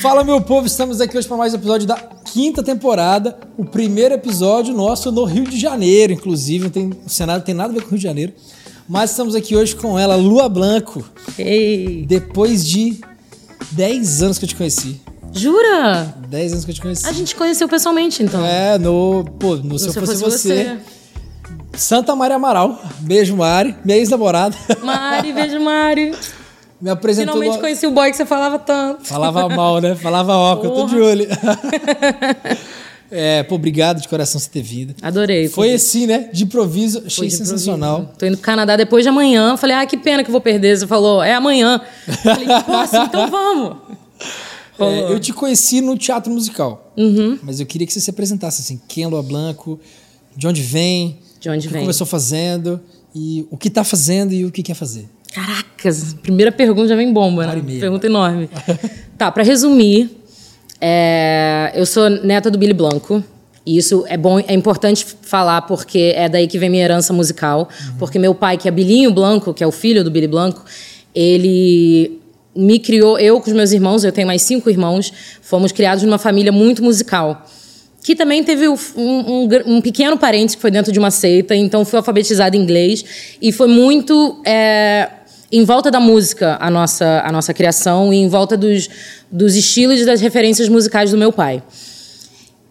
Fala, meu povo, estamos aqui hoje para mais um episódio da quinta temporada. O primeiro episódio nosso no Rio de Janeiro, inclusive. Tem, o cenário tem nada a ver com o Rio de Janeiro. Mas estamos aqui hoje com ela, Lua Blanco. Ei! Depois de 10 anos que eu te conheci. Jura? 10 anos que eu te conheci. A gente conheceu pessoalmente, então. É, no. Pô, no, Se Eu Fosse, você. Santa Maria Amaral. Beijo, Mari. Minha ex-namorada. Mari, beijo, Mari. Me apresentou. Finalmente conheci o boy que você falava tanto. Falava mal, né? Falava ó, que eu tô de olho. É, pô, obrigado de coração você ter vindo. Adorei. Foi assim, né? De improviso, achei de sensacional. Improviso. Tô indo pro Canadá depois de amanhã. Falei, ah, que pena que eu vou perder. Você falou, é amanhã. Falei, posso, então vamos. É, eu te conheci no teatro musical. Uhum. Mas eu queria que você se apresentasse assim, quem é Lua Blanco, de onde vem, de onde o que vem. começou fazendo e o que tá fazendo e o que quer fazer. Primeira pergunta já vem bomba, né? Pergunta enorme. tá, para resumir, é, eu sou neta do Billy Blanco. E isso é bom, é importante falar porque é daí que vem minha herança musical. Uhum. Porque meu pai, que é Bilinho Blanco, que é o filho do Billy Blanco, ele me criou, eu com os meus irmãos, eu tenho mais cinco irmãos, fomos criados numa família muito musical. Que também teve um, um, um pequeno parente que foi dentro de uma seita, então fui alfabetizada em inglês. E foi muito é, em volta da música a nossa, a nossa criação e em volta dos, dos estilos e das referências musicais do meu pai.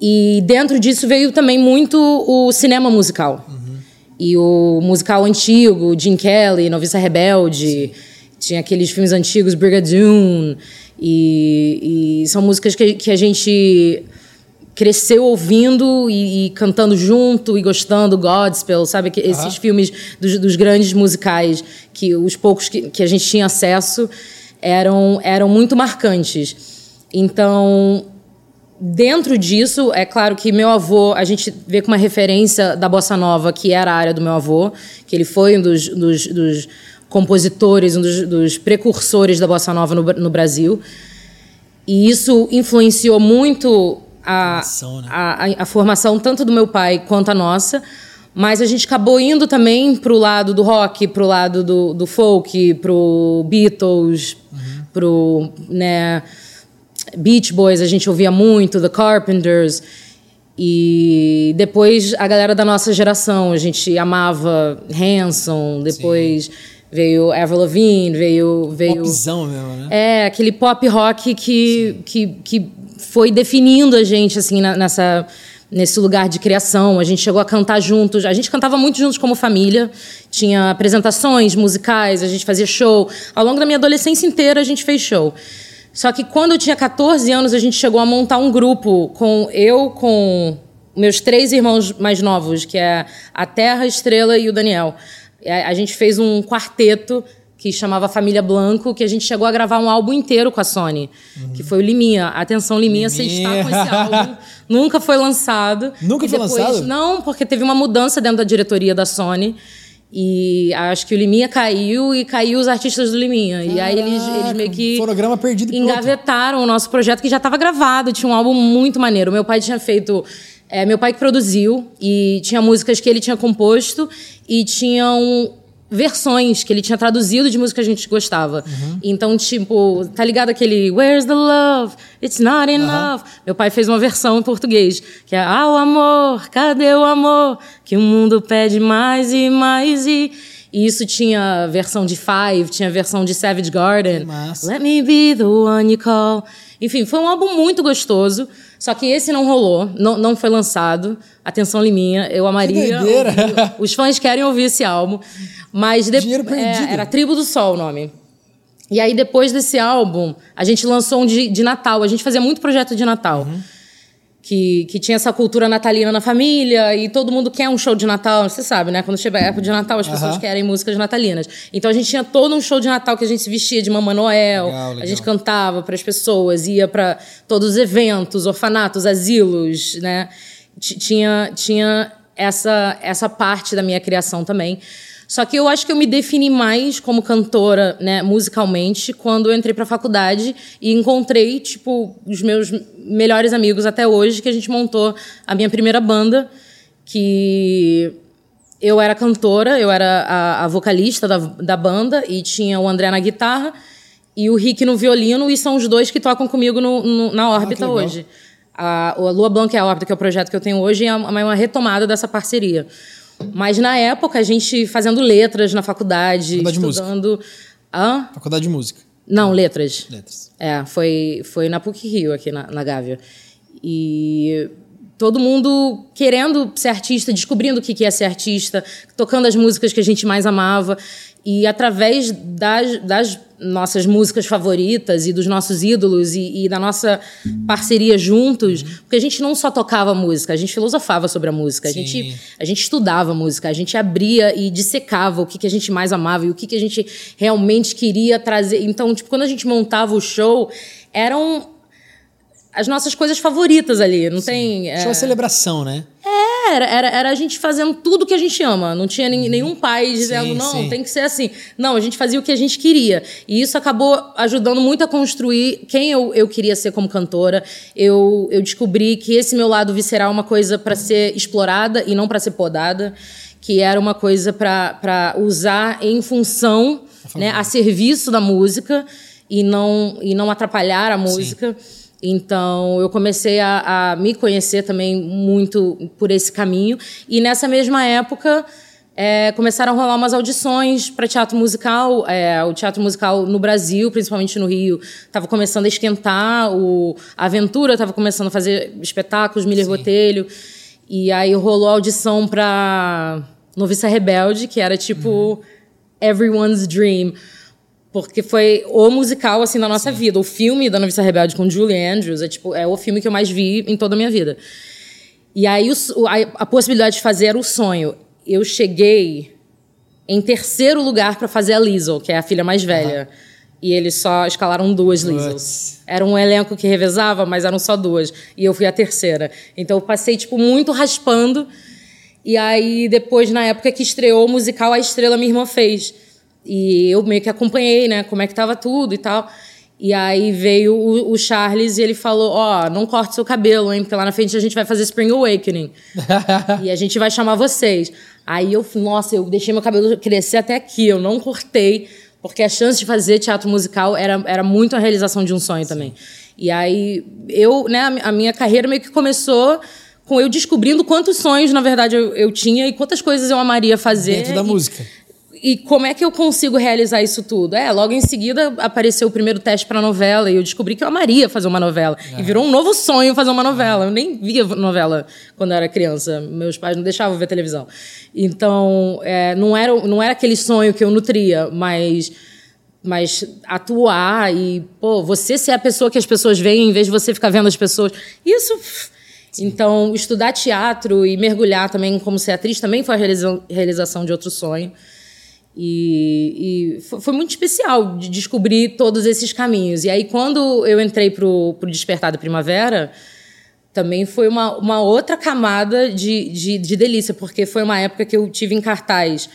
E dentro disso veio também muito o cinema musical. Uhum. E o musical antigo, Jim Kelly, Noviça Rebelde, Sim. tinha aqueles filmes antigos, Brigadoon, e, e são músicas que, que a gente cresceu ouvindo e, e, cantando junto e gostando gospel, sabe? Que, esses uhum. filmes dos, dos, grandes musicais, que os poucos que, que, a gente tinha acesso, eram, eram muito marcantes. Então, dentro disso, é claro que meu avô, a gente vê com uma referência da bossa nova, que era a área do meu avô, que ele foi um dos, dos, dos compositores, um dos, dos, precursores da bossa nova no, no Brasil. E isso influenciou muito a, formação, né? a, a, a, formação tanto do meu pai quanto a nossa. Mas a gente acabou indo também para o lado do rock, para o lado do, do folk, para o Beatles, uhum. para o né, Beach Boys, a gente ouvia muito, The Carpenters. E depois a galera da nossa geração, a gente amava Hanson, depois... Sim veio Avril Lavigne, veio veio Popzão mesmo, né? É, aquele pop rock que, que, que foi definindo a gente assim na, nessa nesse lugar de criação. A gente chegou a cantar juntos. A gente cantava muito juntos como família. Tinha apresentações musicais, a gente fazia show. Ao longo da minha adolescência inteira a gente fez show. Só que quando eu tinha 14 anos, a gente chegou a montar um grupo com eu, com meus três irmãos mais novos, que é a Terra, a Estrela e o Daniel. A gente fez um quarteto que chamava Família Blanco, que a gente chegou a gravar um álbum inteiro com a Sony, uhum. que foi o Liminha. Atenção, Liminha, Liminha. você está com esse álbum. Nunca foi lançado. Nunca e foi depois, lançado? Não, porque teve uma mudança dentro da diretoria da Sony. E acho que o Liminha caiu e caiu os artistas do Liminha. Caraca, e aí eles, eles meio que. Fonograma perdido Engavetaram o nosso projeto, que já estava gravado, tinha um álbum muito maneiro. Meu pai tinha feito. É, meu pai que produziu, e tinha músicas que ele tinha composto, e tinham versões que ele tinha traduzido de música que a gente gostava. Uhum. Então, tipo, tá ligado aquele Where's the love? It's not enough. Uhum. Meu pai fez uma versão em português, que é Ah, o amor, cadê o amor? Que o mundo pede mais e mais e e isso tinha versão de Five, tinha versão de Savage Garden. Massa. Let me be the one you call. Enfim, foi um álbum muito gostoso. Só que esse não rolou, não, não foi lançado. Atenção, Liminha, eu amaria. Ouvir, os fãs querem ouvir esse álbum. Mas depois. É, era Tribo do Sol o nome. E aí, depois desse álbum, a gente lançou um de, de Natal. A gente fazia muito projeto de Natal. Uhum. Que, que tinha essa cultura natalina na família e todo mundo quer um show de Natal. Você sabe, né? Quando chega a época de Natal, as pessoas uhum. querem músicas natalinas. Então a gente tinha todo um show de Natal que a gente se vestia de Mamãe Noel. Legal, legal. A gente cantava para as pessoas, ia para todos os eventos, orfanatos, asilos, né? Tinha, tinha essa, essa parte da minha criação também. Só que eu acho que eu me defini mais como cantora, né, musicalmente, quando eu entrei para a faculdade e encontrei, tipo, os meus melhores amigos até hoje, que a gente montou a minha primeira banda, que eu era cantora, eu era a, a vocalista da, da banda e tinha o André na guitarra e o Rick no violino, e são os dois que tocam comigo no, no, na ah, órbita ah, hoje. A, a Lua Blanca é a órbita, que é o projeto que eu tenho hoje, e é uma, uma retomada dessa parceria. Mas na época, a gente fazendo letras na faculdade, faculdade estudando. De Hã? Faculdade de música. Não, letras. Letras. É, foi, foi na PUC Rio, aqui na, na Gávea. E todo mundo querendo ser artista, descobrindo o que é ser artista, tocando as músicas que a gente mais amava. E através das, das nossas músicas favoritas e dos nossos ídolos e, e, da nossa parceria juntos, porque a gente não só tocava música, a gente filosofava sobre a música, a gente, a gente estudava música, a gente abria e dissecava o que, que a gente mais amava e o que, que a gente realmente queria trazer. Então, tipo, quando a gente montava o show, eram as nossas coisas favoritas ali. Não Sim. tem. É... Show celebração, né? É, era, era, era, a gente fazendo tudo que a gente ama. Não tinha uhum. nenhum pai dizendo, sim, não, sim. tem que ser assim. Não, a gente fazia o que a gente queria. E isso acabou ajudando muito a construir quem eu, eu queria ser como cantora. Eu, eu descobri que esse meu lado visceral é uma coisa para ser explorada e não para ser podada. Que era uma coisa para usar em função, né, a serviço da música e não, e não atrapalhar a música. Sim. Então, eu comecei a, a, me conhecer também muito por esse caminho. E nessa mesma época, é, começaram a rolar umas audições para teatro musical. É, o teatro musical no Brasil, principalmente no Rio, estava começando a esquentar. O, a Aventura estava começando a fazer espetáculos, Miller Sim. Botelho. E aí rolou a audição para Noviça Rebelde, que era tipo uhum. Everyone's Dream porque foi o musical, assim, da nossa Sim. vida. O filme da Noviça Rebelde com Julie Andrews é, tipo, é o filme que eu mais vi em toda a minha vida. E aí o, a, a, possibilidade de fazer era o sonho. Eu cheguei em terceiro lugar para fazer a Liesl, que é a filha mais velha. Uhum. E eles só escalaram duas Liesls. Era um elenco que revezava, mas eram só duas. E eu fui a terceira. Então eu passei, tipo, muito raspando. E aí, depois, na época que estreou o musical, a estrela minha irmã fez. E eu meio que acompanhei, né, como é que tava tudo e tal. E aí veio o, o Charles e ele falou: Ó, oh, não corte seu cabelo, hein, porque lá na frente a gente vai fazer Spring Awakening. e a gente vai chamar vocês. Aí eu, nossa, eu deixei meu cabelo crescer até aqui, eu não cortei, porque a chance de fazer teatro musical era, era muito a realização de um sonho também. E aí eu, né, a minha carreira meio que começou com eu descobrindo quantos sonhos, na verdade, eu, eu tinha e quantas coisas eu amaria fazer. Dentro da e, música e como é que eu consigo realizar isso tudo? É, logo em seguida apareceu o primeiro teste para novela e eu descobri que eu amaria fazer uma novela. E virou um novo sonho fazer uma novela. Eu nem via novela quando era criança. Meus pais não deixavam ver televisão. Então, é, não, era, não era aquele sonho que eu nutria, mas mas atuar e, pô, você ser a pessoa que as pessoas veem em vez de você ficar vendo as pessoas. Isso. Sim. Então, estudar teatro e mergulhar também como ser atriz também foi a realização de outro sonho. E, e, foi muito especial de descobrir todos esses caminhos. E aí, quando eu entrei para o Despertar da Primavera, também foi uma, uma outra camada de, de, de, delícia, porque foi uma época que eu tive em cartaz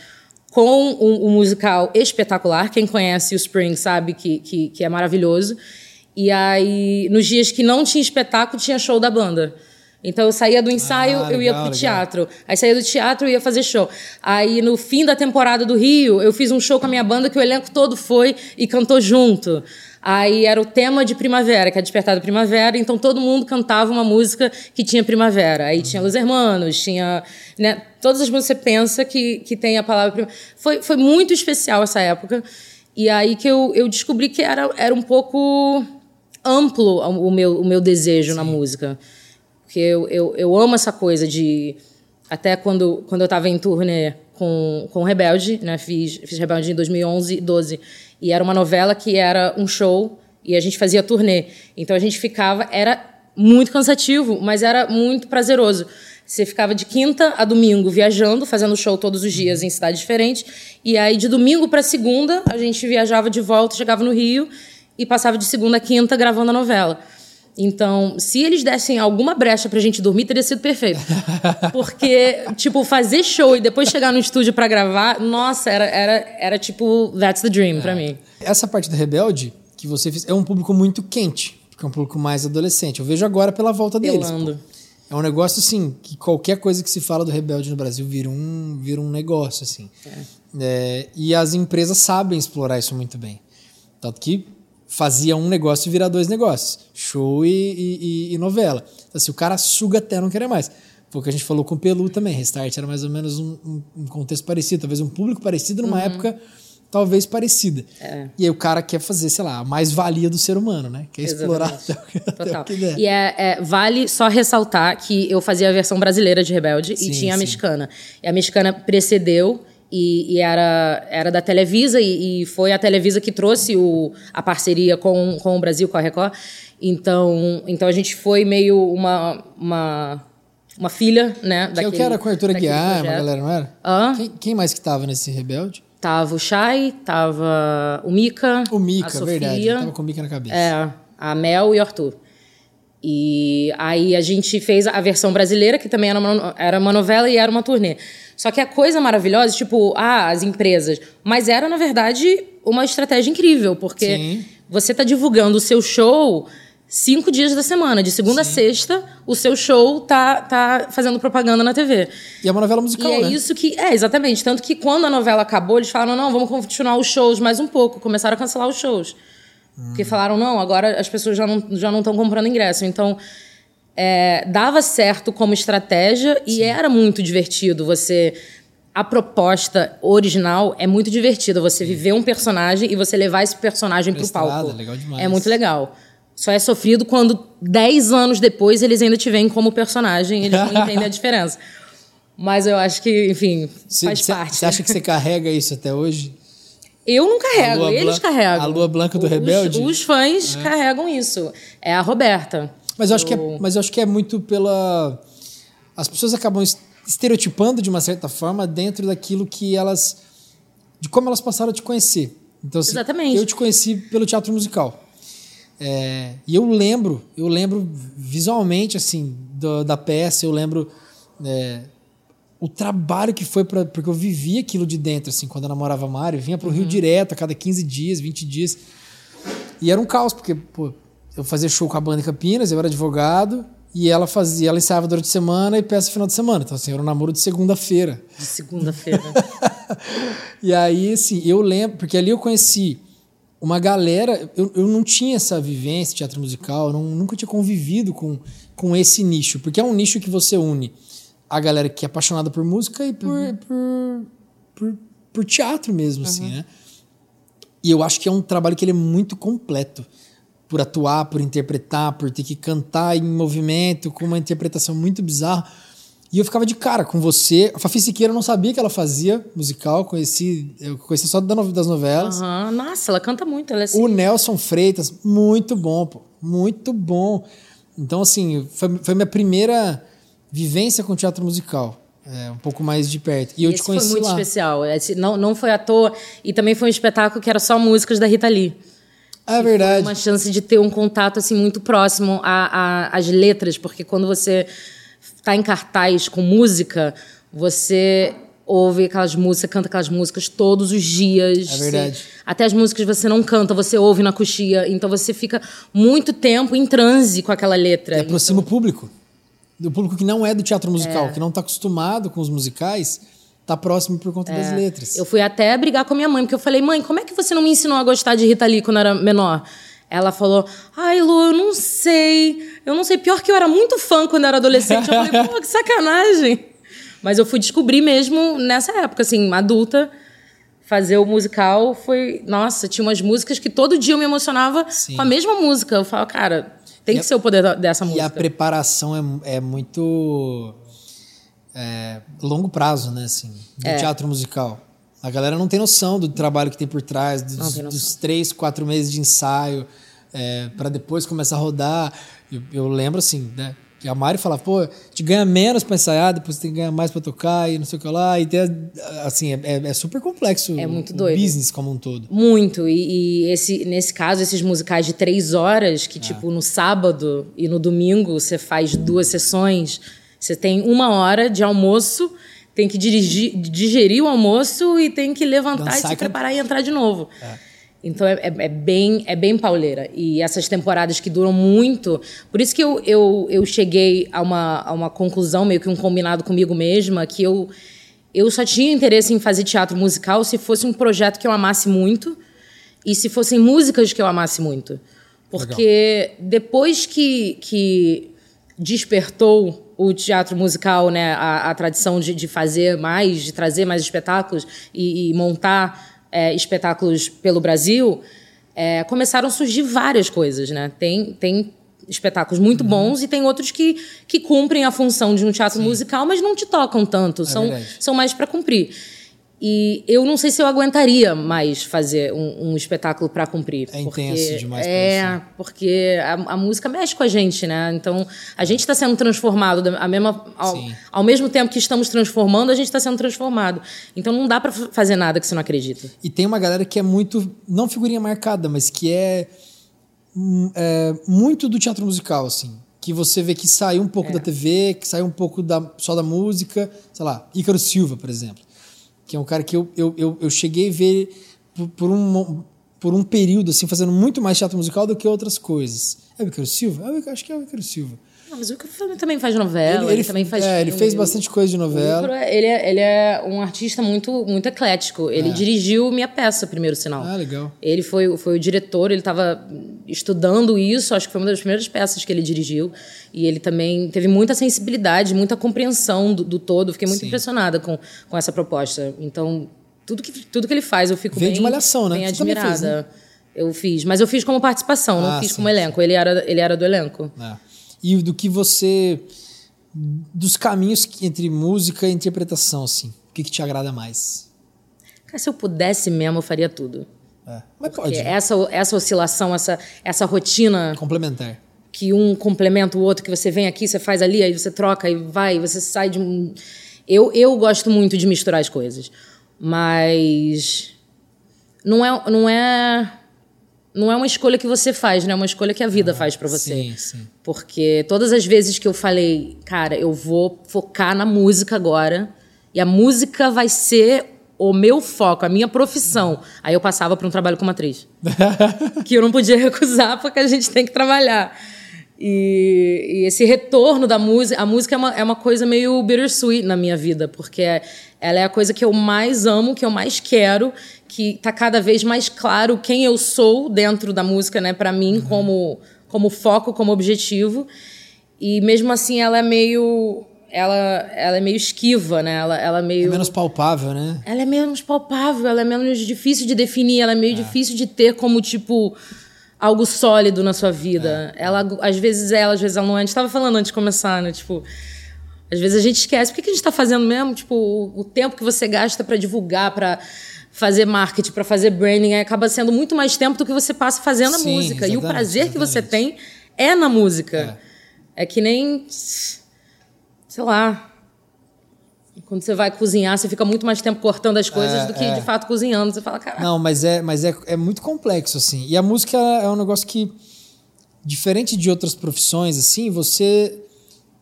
com um, um musical espetacular. Quem conhece o Spring sabe que, que, que é maravilhoso. E aí, nos dias que não tinha espetáculo, tinha show da banda. Então eu saía do ensaio, ah, legal, eu ia pro teatro. Legal. Aí saía do teatro e ia fazer show. Aí no fim da temporada do Rio, eu fiz um show com a minha banda que o elenco todo foi e cantou junto. Aí era o tema de primavera, que é Despertar da Primavera, então todo mundo cantava uma música que tinha primavera. Aí tinha Los Hermanos, tinha. Né, todas as músicas que você pensa que, que tem a palavra primavera. Foi, foi muito especial essa época. E aí que eu, eu descobri que era, era um pouco amplo o meu, o meu desejo Sim. na música. Porque eu, eu, eu amo essa coisa de. Até quando, quando eu estava em turnê com, com Rebelde, né? Fiz, fiz Rebelde em 2011 e 12. E era uma novela que era um show e a gente fazia turnê. Então a gente ficava. Era muito cansativo, mas era muito prazeroso. Você ficava de quinta a domingo viajando, fazendo show todos os dias em cidades diferentes. E aí, de domingo para segunda, a gente viajava de volta, chegava no Rio e passava de segunda a quinta gravando a novela. Então, se eles dessem alguma brecha pra gente dormir, teria sido perfeito. Porque, tipo, fazer show e depois chegar no estúdio para gravar, nossa, era, era, era tipo, that's the dream é. pra mim. Essa parte do Rebelde que você fez é um público muito quente, porque é um público mais adolescente. Eu vejo agora pela volta deles. Pô. É um negócio assim, que qualquer coisa que se fala do Rebelde no Brasil vira um, vira um negócio, assim. É. É, e as empresas sabem explorar isso muito bem. Tanto que fazia um negócio virar dois negócios: show e, e, e novela. Então, assim, o cara suga até não querer mais. Foi o que a gente falou com o Pelu também. Restart era mais ou menos um, um, um contexto parecido, talvez um público parecido numa uhum. época talvez parecida. É. E aí o cara quer fazer, sei lá, a mais-valia do ser humano, né? Quer explorar até, até o que der. E é, é, vale só ressaltar que eu fazia a versão brasileira de Rebelde sim, e tinha a sim. mexicana. E a mexicana precedeu e, e, era, era da Televisa e, e, foi a Televisa que trouxe o, a parceria com, com o Brasil, com a Record. Então, então a gente foi meio uma, uma, uma filha, né? Que daquele, é o que era com a Arthur Aguiar, uma galera, não era? Quem, quem mais que tava nesse Rebelde? Tava o Chay, tava o Mika. O Mika, verdade. tava com o Mika na cabeça. É, a Mel e o Arthur. E aí a gente fez a versão brasileira, que também era uma, era uma novela e era uma turnê. Só que a coisa maravilhosa, tipo, ah, as empresas. Mas era, na verdade, uma estratégia incrível, porque Sim. você tá divulgando o seu show cinco dias da semana, de segunda Sim. a sexta, o seu show tá, tá fazendo propaganda na TV. E é uma novela musical, e é né? isso que. É, exatamente. Tanto que quando a novela acabou, eles falaram: não, vamos continuar os shows mais um pouco. Começaram a cancelar os shows. Porque falaram, não, agora as pessoas já não já não estão comprando ingresso. Então, é, dava certo como estratégia Sim. e era muito divertido você a proposta original é muito divertida. Você viver um personagem e você levar esse personagem para o palco. Legal demais. É muito legal. Só é sofrido quando 10 anos depois eles ainda te veem como personagem e eles não entendem a diferença. Mas eu acho que, enfim, cê, faz cê, parte. Você acha que você carrega isso até hoje? Eu não carrego, eles carregam. A Lua Blanca do os, Rebelde? Os fãs é. carregam isso. É a Roberta. Mas eu, acho que é, mas eu acho que é muito pela. As pessoas acabam estereotipando de uma certa forma dentro daquilo que elas. de como elas passaram a te conhecer. Então, assim, Exatamente. eu te conheci pelo teatro musical. É, e eu lembro, eu lembro visualmente, assim, do, da peça, eu lembro. É, o trabalho que foi para porque eu vivia aquilo de dentro assim quando eu namorava Mário, vinha pro uhum. Rio direto a cada 15 dias, 20 dias. E era um caos, porque pô, eu fazia show com a banda em Campinas, eu era advogado, e ela fazia, ela ensaiava durante a semana e peça final de semana. Então, assim, era um namoro de segunda-feira. De segunda-feira. e aí, assim, eu lembro, porque ali eu conheci uma galera, eu, eu não tinha essa vivência teatro musical, eu não, nunca tinha convivido com, com esse nicho, porque é um nicho que você une a galera que é apaixonada por música e por, uhum. por, por, por, teatro mesmo, assim, uhum. assim, né? E eu acho que é um trabalho que ele é muito completo. Por atuar, por interpretar, por ter que cantar em movimento, com uma interpretação muito bizarra. E eu ficava de cara com você. A Fafi Siqueira eu não sabia que ela fazia musical, conheci, eu conheci só das novelas. Uhum. Nossa, ela canta muito. Ela é assim. O Nelson Freitas, muito bom, pô. Muito bom. Então, assim, foi, foi minha primeira vivência com teatro musical. É, um pouco mais de perto. E, eu te conheci foi muito lá. especial. Esse não, não foi à toa. E também foi um espetáculo que era só músicas da Rita Lee. É verdade. uma chance de ter um contato assim muito próximo às letras, porque quando você está em cartaz com música, você ouve aquelas músicas, canta aquelas músicas todos os dias. É verdade. Você, até as músicas você não canta, você ouve na coxia. Então você fica muito tempo em transe com aquela letra. E aproxima então... o público do público que não é do teatro musical, é. que não está acostumado com os musicais, tá próximo por conta é. das letras. Eu fui até brigar com a minha mãe, porque eu falei, mãe, como é que você não me ensinou a gostar de Rita Lee quando era menor? Ela falou, ai, Lu, eu não sei. Eu não sei. Pior que eu era muito fã quando eu era adolescente. Eu falei, pô, que sacanagem. Mas eu fui descobrir mesmo nessa época, assim, adulta. Fazer o musical foi. Nossa, tinha umas músicas que todo dia eu me emocionava Sim. com a mesma música. Eu falo, cara, tem e que a, ser o poder dessa música. E a preparação é, é muito é, longo prazo, né? Assim, do é. teatro musical. A galera não tem noção do trabalho que tem por trás, dos, dos três, quatro meses de ensaio, é, para depois começar a rodar. Eu, eu lembro assim, né? Que a Mari falava, pô, te ganha menos para ensaiar, depois tem que ganhar mais para tocar e não sei o que lá. E tem, assim, é, é, é super complexo é muito doido. o business como um todo. Muito. E, e, esse, nesse caso, esses musicais de três horas, que, é. tipo, no sábado e no domingo você faz duas sessões, você tem uma hora de almoço, tem que dirigir, digerir o almoço e tem que levantar Dançar e se preparar e entrar de novo. É. Então é, é, é, bem, é bem pauleira. E essas temporadas que duram muito. Por isso que eu, eu, eu cheguei a uma, a uma conclusão, meio que um combinado comigo mesma, que eu, eu só tinha interesse em fazer teatro musical se fosse um projeto que eu amasse muito e se fossem músicas que eu amasse muito. Porque Legal. depois que, que despertou o teatro musical, né, a, a tradição de, de, fazer mais, de trazer mais espetáculos e, e montar é, espetáculos pelo Brasil, é, começaram a surgir várias coisas, né? Tem, tem espetáculos muito uhum. bons e tem outros que, que cumprem a função de um teatro Sim. musical, mas não te tocam tanto, é são, são mais para cumprir. E eu não sei se eu aguentaria mais fazer um, um espetáculo para cumprir. É porque intenso demais. É, porque a, a, música mexe com a gente, né? Então, a gente está sendo transformado a mesma, ao, ao, mesmo tempo que estamos transformando, a gente está sendo transformado. Então, não dá para fazer nada que você não acredita. E tem uma galera que é muito, não figurinha marcada, mas que é, hum, é muito do teatro musical, assim que você vê que saiu um pouco é. da TV, que saiu um pouco da, só da música, sei lá, Ícaro Silva, por exemplo que é um cara que eu, eu, eu, eu cheguei a ver por, por, um, por um período, assim, fazendo muito mais teatro musical do que outras coisas. É o Ícaro Silva? É, acho que é o Ícaro Silva. Não, mas o Ícaro também faz novela, ele, ele, ele também faz É, ele fez bastante coisa de novela. É, ele é, ele é um artista muito, muito eclético. Ele é. dirigiu minha peça, Primeiro Sinal. Ah, legal. Ele foi, foi o diretor, ele estava estudando isso, acho que foi uma das primeiras peças que ele dirigiu. E ele também teve muita sensibilidade, muita compreensão do, do todo. Fiquei muito Sim. impressionada com, com essa proposta. Então, tudo que, tudo que ele faz, eu fico Veio bem, de malhação, né? bem admirada. Fez, né? Eu fiz, mas eu fiz como participação, ah, não fiz sim, como elenco. Ele era, ele era do elenco. É. E do que você. dos caminhos entre música e interpretação, assim. O que, que te agrada mais? Cara, se eu pudesse mesmo, eu faria tudo. É. Mas pode. Né? Essa, essa oscilação, essa, essa rotina. Complementar que um complementa o outro, que você vem aqui, você faz ali, aí você troca e vai, você sai de um. Eu, eu gosto muito de misturar as coisas, mas não é, não é não é uma escolha que você faz, né? É uma escolha que a vida ah, faz para você. Sim, sim. Porque todas as vezes que eu falei, cara, eu vou focar na música agora e a música vai ser o meu foco, a minha profissão. Aí eu passava para um trabalho como atriz. que eu não podia recusar porque a gente tem que trabalhar. E, e, esse retorno da música, a música é uma, é uma coisa meio bittersweet na minha vida, porque ela é a coisa que eu mais amo, que eu mais quero, que está cada vez mais claro quem eu sou dentro da música, né, para mim, uhum. como, como foco, como objetivo. E mesmo assim ela é meio ela, ela é meio esquiva, né? Ela, ela é meio. É menos palpável, né? Ela é menos palpável, ela é menos difícil de definir, ela é meio é. difícil de ter como, tipo, algo sólido na sua vida. É. Ela, às vezes ela, às vezes ela não é. A gente estava falando antes de começar, né? Tipo, às vezes a gente esquece. Por que, que a gente está fazendo mesmo? Tipo, o, o tempo que você gasta para divulgar, para fazer marketing, para fazer branding, acaba sendo muito mais tempo do que você passa fazendo Sim, a música. E o prazer exatamente. que você tem é na música. É, é que nem. Sei lá, quando você vai cozinhar, você fica muito mais tempo cortando as coisas é, do que é. de fato cozinhando. Você fala, cara. Não, mas é, mas é, é muito complexo, assim. E a música é um negócio que, diferente de outras profissões, assim, você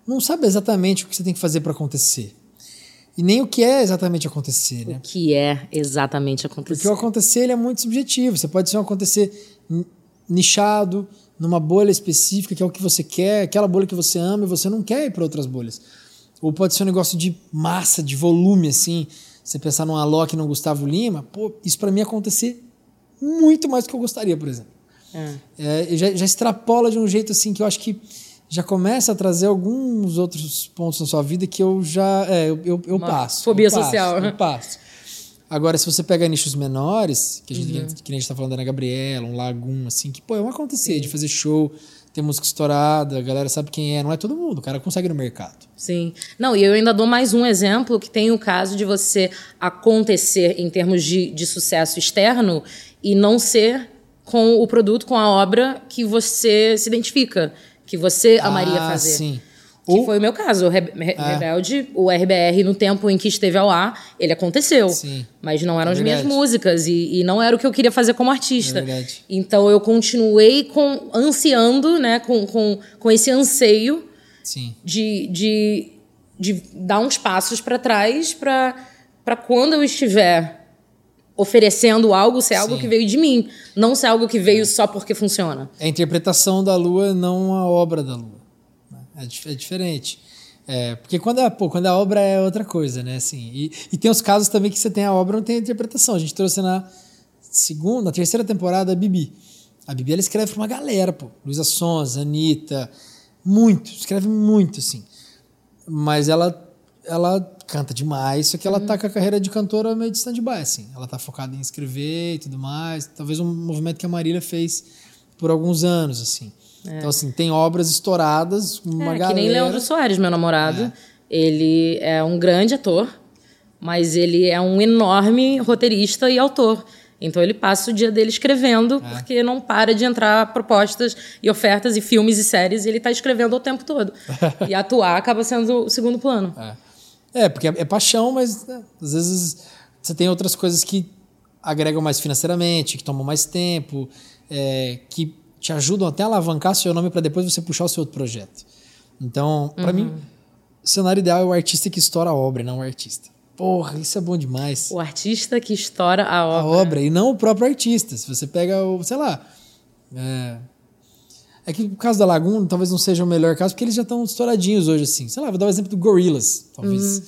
não sabe exatamente o que você tem que fazer para acontecer. E nem o que é exatamente acontecer, né? O que é exatamente acontecer. Porque o acontecer ele é muito subjetivo. Você pode ser um acontecer nichado, numa bolha específica, que é o que você quer, aquela bolha que você ama, e você não quer ir para outras bolhas. Ou pode ser um negócio de massa, de volume, assim. Você pensar num Alok e no Gustavo Lima, pô, isso para mim acontecer muito mais do que eu gostaria, por exemplo. É. É, já, já extrapola de um jeito assim que eu acho que já começa a trazer alguns outros pontos na sua vida que eu já. É, eu, eu, eu passo. Fobia eu passo, social. Eu passo. Agora, se você pega nichos menores, que a gente, uhum. que, a gente tá falando da Ana Gabriela, um Lagum, assim, que, pô, é um acontecer Sim. de fazer show, ter música estourada, a galera sabe quem é, não é todo mundo, o cara consegue no mercado. Sim. Não, e eu ainda dou mais um exemplo que tem o caso de você acontecer em termos de, de sucesso externo e não ser com o produto, com a obra que você se identifica, que você amaria ah, fazer. Sim. Que foi o meu caso. O Re é. Rebelde, o RBR, no tempo em que esteve ao ar, ele aconteceu. Sim. Mas não eram é as minhas músicas. E, e, não era o que eu queria fazer como artista. É então eu continuei com, ansiando, né? Com, com, com esse anseio Sim. De, de, de dar uns passos para trás para quando eu estiver oferecendo algo ser algo Sim. que veio de mim, não ser algo que veio só porque funciona. É a interpretação da lua, não a obra da lua. É, é diferente. É, porque quando a, pô, quando a obra é outra coisa, né? Assim, e, e tem os casos também que você tem a obra não tem a interpretação. A gente trouxe na segunda, na terceira temporada, a Bibi. A Bibi ela escreve pra uma galera, pô. Luísa Sons, Anitta, muito, escreve muito, assim. Mas ela ela canta demais, só que ela tá com a carreira de cantora meio de stand-by, assim. Ela tá focada em escrever e tudo mais. Talvez um movimento que a Marília fez por alguns anos, assim. É. Então, assim, tem obras estouradas, uma é, galera... que nem Leandro Soares, meu namorado. É. Ele é um grande ator, mas ele é um enorme roteirista e autor. Então ele passa o dia dele escrevendo, é. porque não para de entrar propostas e ofertas e filmes e séries, e ele está escrevendo o tempo todo. e atuar acaba sendo o segundo plano. É, é porque é, é, paixão, mas né, às vezes você tem outras coisas que agregam mais financeiramente, que tomam mais tempo, é, que te ajudam até a alavancar seu nome para depois você puxar o seu outro projeto. Então, para uhum. mim, o cenário ideal é o artista que estoura a obra, não o artista. Porra, isso é bom demais. O artista que estoura a obra. A obra, e não o próprio artista. Se você pega o, sei lá. É, é que o caso da Laguna talvez não seja o melhor caso, porque eles já estão estouradinhos hoje, assim. Sei lá, vou dar o um exemplo do Gorillaz, talvez. Uhum.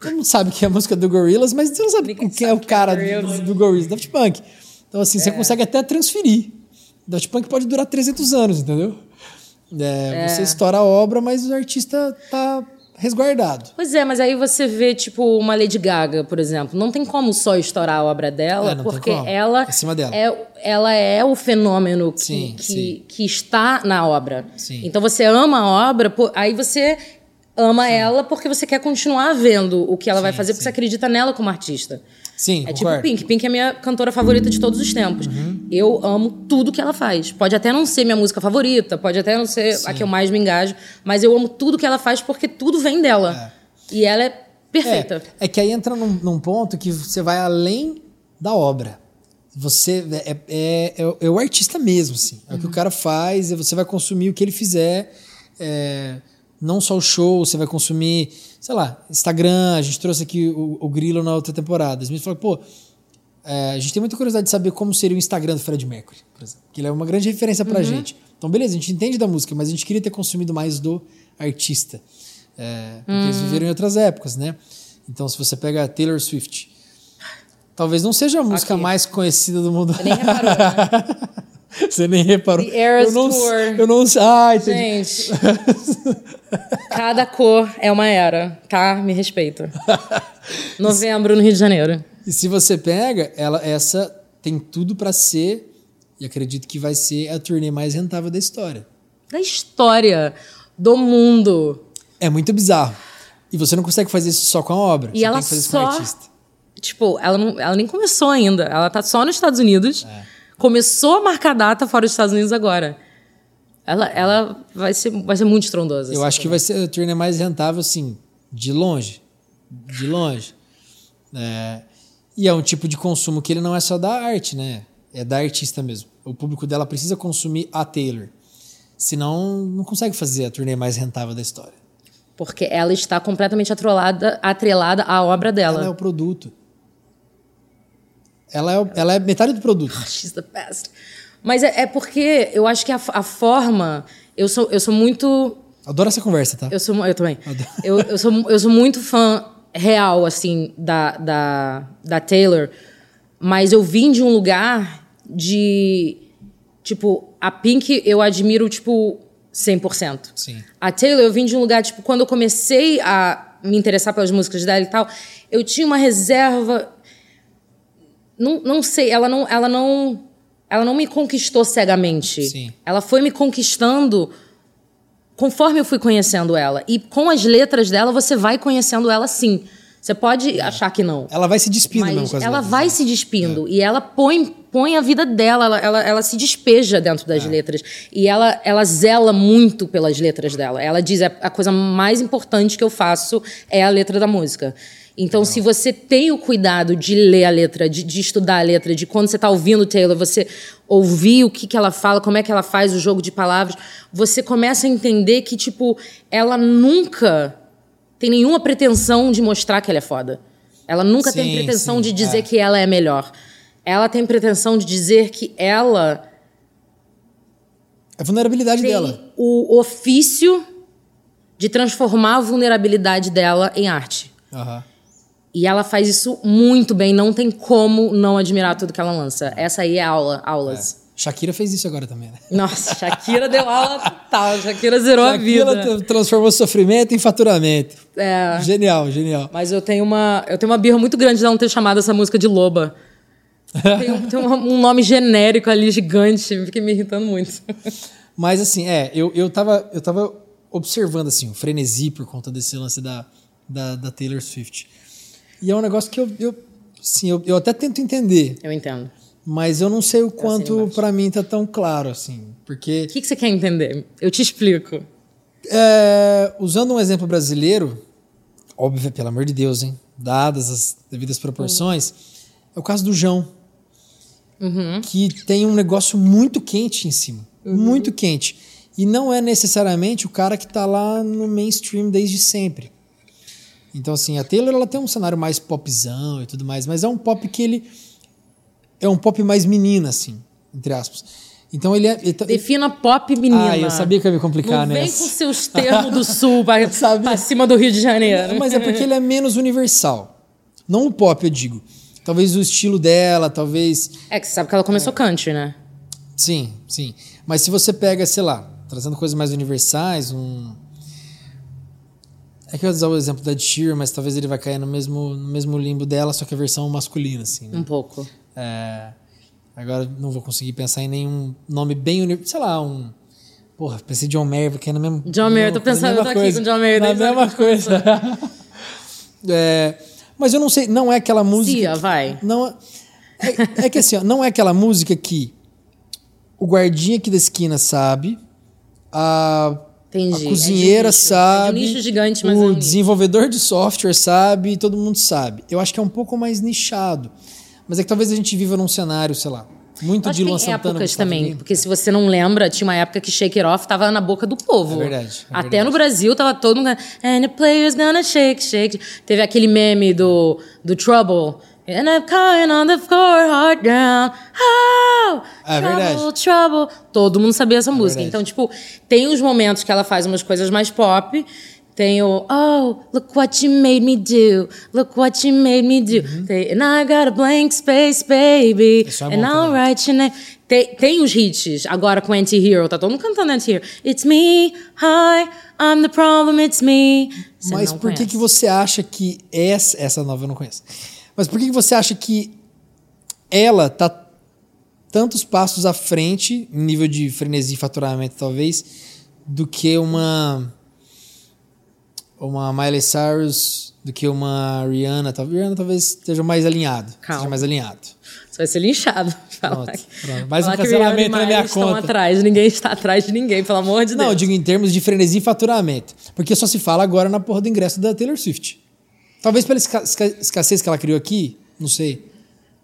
Todo mundo sabe que é a música do Gorillaz, mas você não sabe Ninguém quem é o cara é do, do Gorillaz, Daft Punk. Então, assim, é. você consegue até transferir. Daft Punk pode durar 300 anos, entendeu? É, é. Você estoura a obra, mas o artista tá resguardado. Pois é, mas aí você vê, tipo, uma Lady Gaga, por exemplo. Não tem como só estourar a obra dela, é, porque ela é, ela é o fenômeno que, sim, que, sim. que, está na obra. Sim. Então você ama a obra, aí você ama ela porque você quer continuar vendo o que ela vai fazer, porque você acredita nela como artista. Sim, É tipo Pink. Pink é minha cantora favorita de todos os tempos. Uhum. Eu amo tudo que ela faz. Pode até não ser minha música favorita, pode até não ser Sim. a que eu mais me engajo, mas eu amo tudo que ela faz porque tudo vem dela. É. E ela é perfeita. É, é que aí entra num, num, ponto que você vai além da obra. Você é, é, é, é o artista mesmo, assim. É uhum. o que o uhum. cara faz, e você vai consumir o que ele fizer. É, não só o show, você vai consumir, sei lá, Instagram, a gente trouxe aqui o, o Grilo na outra temporada. Falou, pô, é, a gente tem muita curiosidade de saber como seria o Instagram do Fred Mercury, por exemplo, que ele é uma grande referência pra uhum. gente. Então, beleza, a gente entende da música, mas a gente queria ter consumido mais do artista. É, porque uhum. eles viveram em outras épocas, né? Então, se você pega Taylor Swift, talvez não seja a música aqui. mais conhecida do mundo. Nem reparou, né? Você nem reparou. The Eras eu não, Tour. Eu não sei. Ah, entendi. Gente. cada cor é uma era, tá? Me respeita. Novembro no Rio de Janeiro. E se você pega, ela, essa tem tudo para ser, e acredito que vai ser a turnê mais rentável da história. Da história do mundo. É muito bizarro. E você não consegue fazer isso só com a obra. E ela só. Tipo, ela, não, ela nem começou ainda. Ela tá só nos Estados Unidos. É começou a marcar data fora dos Estados Unidos agora. Ela, ela vai, ser, vai ser muito estrondosa. Eu acho que vai ser a turnê mais rentável, assim, de longe. De longe. É, e é um tipo de consumo que ele não é só da arte, né? É da artista mesmo. O público dela precisa consumir a Taylor. Senão, não consegue fazer a turnê mais rentável da história. Porque ela está completamente atrelada, atrelada à obra dela. Ela é o produto. Ela é, ela é metade do produto. Oh, she's the best. Mas é, é, porque eu acho que a, a, forma. Eu sou, eu sou muito. Adoro essa conversa, tá? Eu, sou, eu também. Eu, eu, sou, eu sou muito fã real, assim, da, da, da Taylor. Mas eu vim de um lugar de. Tipo, a Pink eu admiro, tipo, 100%. Sim. A Taylor eu vim de um lugar, tipo, quando eu comecei a me interessar pelas músicas dela e tal, eu tinha uma reserva não, não sei, ela não, ela não, ela não me conquistou cegamente. Sim. Ela foi me conquistando conforme eu fui conhecendo ela. E com as letras dela, você vai conhecendo ela sim. Você pode é. achar que não. Ela vai se despindo mas mesmo com as Ela letras, vai né? se despindo. É. E ela põe, põe a vida dela, ela, ela, ela se despeja dentro das é. letras. E ela, ela zela muito pelas letras dela. Ela diz: é, a coisa mais importante que eu faço é a letra da música. Então, se você tem o cuidado de ler a letra, de, de estudar a letra, de quando você está ouvindo Taylor, você ouvir o que, que ela fala, como é que ela faz o jogo de palavras, você começa a entender que, tipo, ela nunca tem nenhuma pretensão de mostrar que ela é foda. Ela nunca sim, tem pretensão sim, de dizer é. que ela é melhor. Ela tem pretensão de dizer que ela. A vulnerabilidade dela. O ofício de transformar a vulnerabilidade dela em arte. Uhum. E ela faz isso muito bem, não tem como não admirar tudo que ela lança. Essa aí é aula, aulas. É. Shakira fez isso agora também, né? Nossa, Shakira deu aula total. Shakira zerou Shakira a vida. Shakira transformou sofrimento em faturamento. É. Genial, genial. Mas eu tenho uma, eu tenho uma birra muito grande de não ter chamado essa música de Loba. tem, tem um, nome genérico ali, gigante. Fiquei me irritando muito. Mas assim, é, eu, eu, tava, eu tava observando assim, o frenesi por conta desse lance da, da, da Taylor Swift. E é um negócio que eu, eu, sim, eu, eu até tento entender. Eu entendo. Mas eu não sei o quanto para mim tá tão claro assim, porque. O que, que você quer entender? Eu te explico. É, usando um exemplo brasileiro, óbvio, pelo amor de Deus, hein? Dadas as devidas proporções, é o caso do João, uhum. que tem um negócio muito quente em cima, uhum. muito quente, e não é necessariamente o cara que tá lá no mainstream desde sempre. Então assim, a Taylor ela tem um cenário mais popzão e tudo mais, mas é um pop que ele é um pop mais menina, assim, entre aspas. Então ele é. Ele tá, Defina pop menina. Ah, eu sabia que ia me complicar, né? Vem com seus termos do sul para cima do Rio de Janeiro. Mas é porque ele é menos universal. Não o pop, eu digo. Talvez o estilo dela, talvez. É que você sabe que ela começou é. country, né? Sim, sim. Mas se você pega, sei lá, trazendo coisas mais universais, um. É que eu ia usar o exemplo da Sheer, mas talvez ele vai cair no mesmo, no mesmo limbo dela, só que a versão masculina, assim. Né? Um pouco. É, agora não vou conseguir pensar em nenhum nome bem. Sei lá, um. Porra, pensei em John Mayer, porque é na mesma. John Mayer, tô pensando, eu tô aqui com John Mayer. Na mesma coisa. é, mas eu não sei, não é aquela música. Cia, que, vai. Não, é, é, é que assim, ó, não é aquela música que o guardinha aqui da esquina sabe, a Entendi. A cozinheira é sabe. É um nicho gigante, mas o é um desenvolvedor de software sabe, todo mundo sabe. Eu acho que é um pouco mais nichado. Mas é que talvez a gente viva num cenário, sei lá, muito de Luan Santana. épocas também, porque se você não lembra, tinha uma época que Shake It Off tava na boca do povo. É verdade. É Até verdade. no Brasil tava todo mundo. And the player's gonna shake, shake. Teve aquele meme do, do Trouble. And I'm crying on the floor, heart down. Oh, é trouble, verdade. trouble. Todo mundo sabia essa é música. Verdade. Então, tipo, tem os momentos que ela faz umas coisas mais pop tem o Oh, look what you made me do. Look what you made me do. Uhum. Tem, And I got a blank space, baby. Isso é And I'll write your name. Tem, tem os hits, agora com Anti-Hero. Tá todo mundo cantando Anti-Hero. It's me, hi, I'm the problem, it's me. Você Mas por que, que você acha que essa... Essa nova eu não conheço. Mas por que, você acha que ela tá tantos passos à frente, em nível de frenesi e faturamento, talvez, do que uma uma Miley Cyrus do que uma Rihanna. Talvez Rihanna talvez esteja mais alinhado. Calma. Seja mais alinhado. Você vai ser linchado. Pronto, pronto. Mais um cancelamento na minha conta. atrás, ninguém está atrás de ninguém, pelo amor de Não, Deus. eu digo em termos de frenesi e faturamento. Porque só se fala agora na porra do ingresso da Taylor Swift. Talvez pela esca escassez que ela criou aqui, não sei.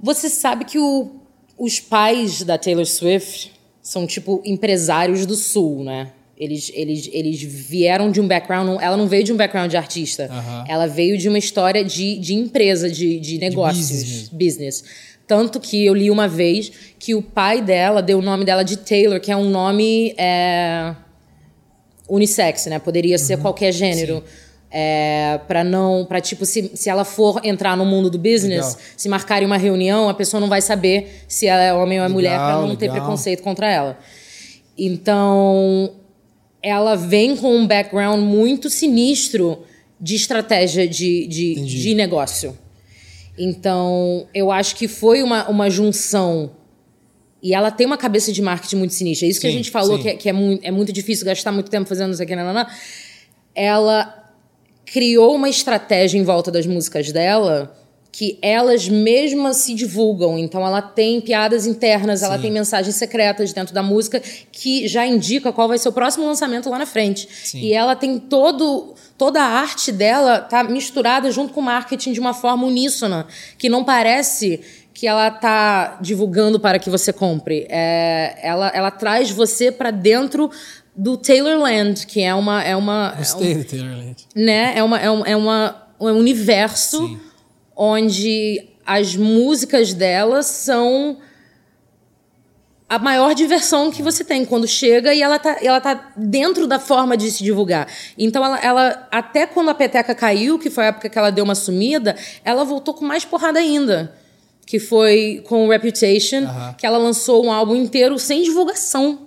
Você sabe que o, os pais da Taylor Swift são tipo empresários do sul, né? Eles, eles, eles vieram de um background. Ela não veio de um background de artista. Uhum. Ela veio de uma história de, de empresa, de, de negócios. De business, business. Tanto que eu li uma vez que o pai dela deu o nome dela de Taylor, que é um nome é, unissex, né? Poderia ser uhum. qualquer gênero. É, para não, para tipo, se, se ela for entrar no mundo do business, legal. se marcarem uma reunião, a pessoa não vai saber se ela é homem ou é legal, mulher para não legal. ter preconceito contra ela. Então, ela vem com um background muito sinistro de estratégia de, de, de negócio. Então, eu acho que foi uma, uma junção. E ela tem uma cabeça de marketing muito sinistra. É isso que sim, a gente falou, sim. que, é, que é, muito, é muito difícil gastar muito tempo fazendo isso aqui. Não. Ela criou uma estratégia em volta das músicas dela que elas mesmas se divulgam. Então ela tem piadas internas, ela Sim. tem mensagens secretas dentro da música que já indica qual vai ser o próximo lançamento lá na frente. Sim. E ela tem todo toda a arte dela tá misturada junto com o marketing de uma forma uníssona, que não parece que ela tá divulgando para que você compre. É, ela, ela traz você para dentro do Taylorland, que é uma é uma Gostei é um, do Taylorland. né? É uma é um, é uma é um universo Sim. onde as músicas dela são a maior diversão que você tem quando chega e ela tá, ela tá dentro da forma de se divulgar. Então, ela, ela, até quando a peteca caiu, que foi a época que ela deu uma sumida, ela voltou com mais porrada ainda. Que foi com o Reputation, que ela lançou um álbum inteiro sem divulgação.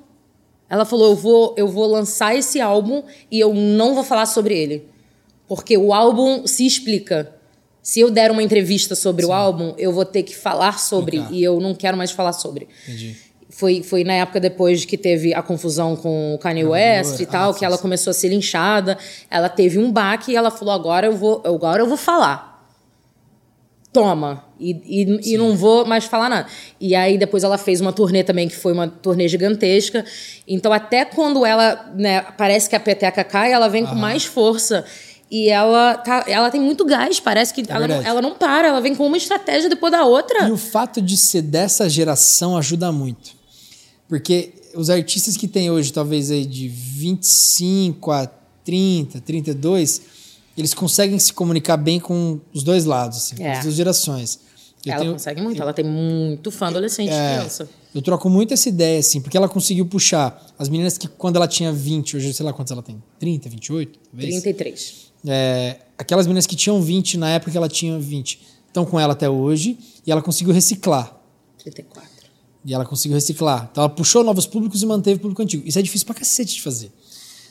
Ela falou: eu vou, eu vou lançar esse álbum e eu não vou falar sobre ele. Porque o álbum se explica. Se eu der uma entrevista sobre Sim. o álbum, eu vou ter que falar sobre e eu não quero mais falar sobre. Entendi. Foi, foi na época depois que teve a confusão com o Kanye West e tal, ah, que ela começou a ser linchada. Ela teve um baque e ela falou: agora eu vou, agora eu vou falar. Toma. E, e, e, não vou mais falar nada. E aí depois ela fez uma turnê também, que foi uma turnê gigantesca. Então, até quando ela, né, parece que a peteca cai, ela vem Aham. com mais força. E ela, tá, ela tem muito gás, parece que é ela, não, ela não para, ela vem com uma estratégia depois da outra. E o fato de ser dessa geração ajuda muito. Porque os artistas que tem hoje, talvez aí de 25 a 30, 32, eles conseguem se comunicar bem com os dois lados, assim, é. as duas gerações. Eu ela tenho, consegue muito, eu, ela tem muito fã adolescente é, criança. Eu troco muito essa ideia, assim, porque ela conseguiu puxar as meninas que quando ela tinha 20, hoje sei lá quantos ela tem, 30, 28, talvez? 33. É, aquelas meninas que tinham 20 na época que ela tinha 20, estão com ela até hoje, e ela conseguiu reciclar. 34. E ela conseguiu reciclar. Então ela puxou novos públicos e manteve o público antigo. Isso é difícil pra cacete de fazer.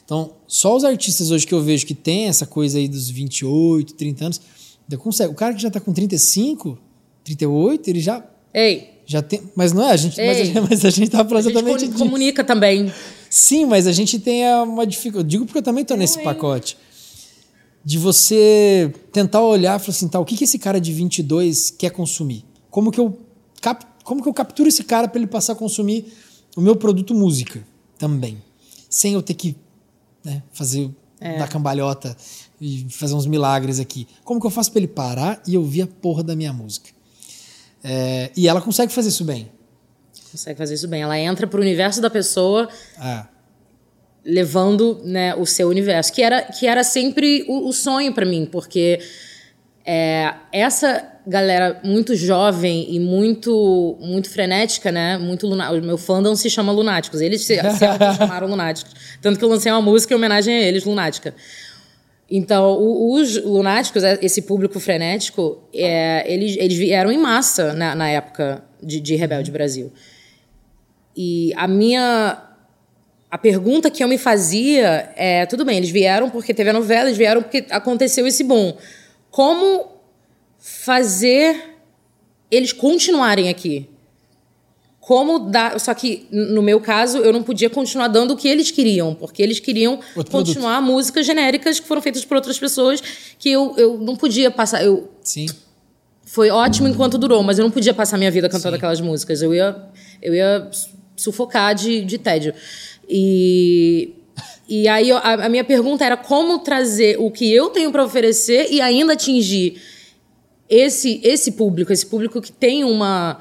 Então, só os artistas hoje que eu vejo que tem essa coisa aí dos 28, 30 anos, consegue. O cara que já tá com 35, 38, ele já. Ei! Já tem. Mas não é, a gente. Mas a, gente, mas a gente tá falando exatamente. A gente comunica também. Sim, mas a gente tem uma dificuldade. Digo porque eu também tô nesse pacote. De você tentar olhar e falar assim, tá, o que, que esse cara de 22 quer consumir? Como que eu cap como que eu capturo esse cara para ele passar a consumir o meu produto música também? Sem eu ter que né, fazer é. da cambalhota e fazer uns milagres aqui. Como que eu faço para ele parar e ouvir a porra da minha música? É, e ela consegue fazer isso bem. Consegue fazer isso bem. Ela entra pro universo da pessoa. É. Levando né, o seu universo, que era, que era sempre o, o sonho para mim, porque é, essa galera muito jovem e muito muito frenética, né? Muito. O meu fandom se chama Lunáticos. Eles se, se chamaram Lunáticos. Tanto que eu lancei uma música em homenagem a eles, Lunática. Então, os lunáticos, é, esse público frenético, é, eles, eles vieram em massa na, na época de, de Rebelde Brasil. E a minha. A pergunta que eu me fazia é: tudo bem, eles vieram porque teve a novela, eles vieram porque aconteceu esse boom como fazer eles continuarem aqui? Como dar. Só que, no meu caso, eu não podia continuar dando o que eles queriam, porque eles queriam Outro continuar produto. músicas genéricas que foram feitas por outras pessoas que eu, eu não podia passar. Eu, Sim. Foi ótimo enquanto durou, mas eu não podia passar minha vida cantando Sim. aquelas músicas. Eu ia, eu ia sufocar de, de tédio. E e aí a, a minha pergunta era como trazer o que eu tenho para oferecer e ainda atingir esse esse público, esse público que tem uma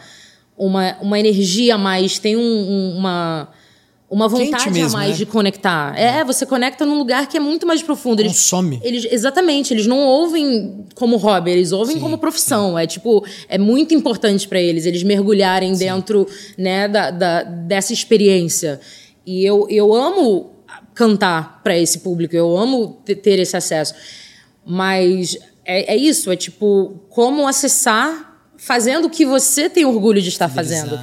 uma, uma energia a mais, tem um, uma uma vontade mesmo, a mais né? de conectar. É, você conecta num lugar que é muito mais profundo. Eles, Consome. Eles, exatamente, eles não ouvem como hobby, eles ouvem sim, como profissão. Sim. É tipo, é muito importante para eles, eles mergulharem sim. dentro né, da, da, dessa experiência. E eu, eu amo cantar para esse público, eu amo ter esse acesso. Mas é, é, isso, é tipo, como acessar fazendo o que você tem orgulho de estar fazendo.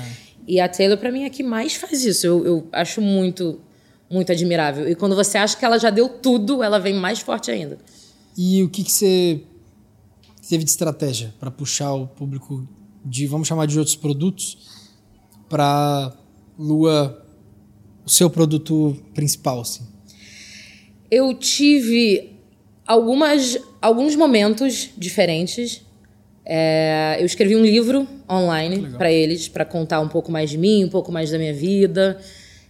E a Taylor, para mim, é que mais faz isso. Eu, eu acho muito, muito admirável. E quando você acha que ela já deu tudo, ela vem mais forte ainda. E o que, que você teve de estratégia para puxar o público de, vamos chamar de outros produtos, para Lua o seu produto principal, assim? Eu tive algumas, alguns momentos diferentes. É, eu escrevi um livro online para eles, para contar um pouco mais de mim, um pouco mais da minha vida.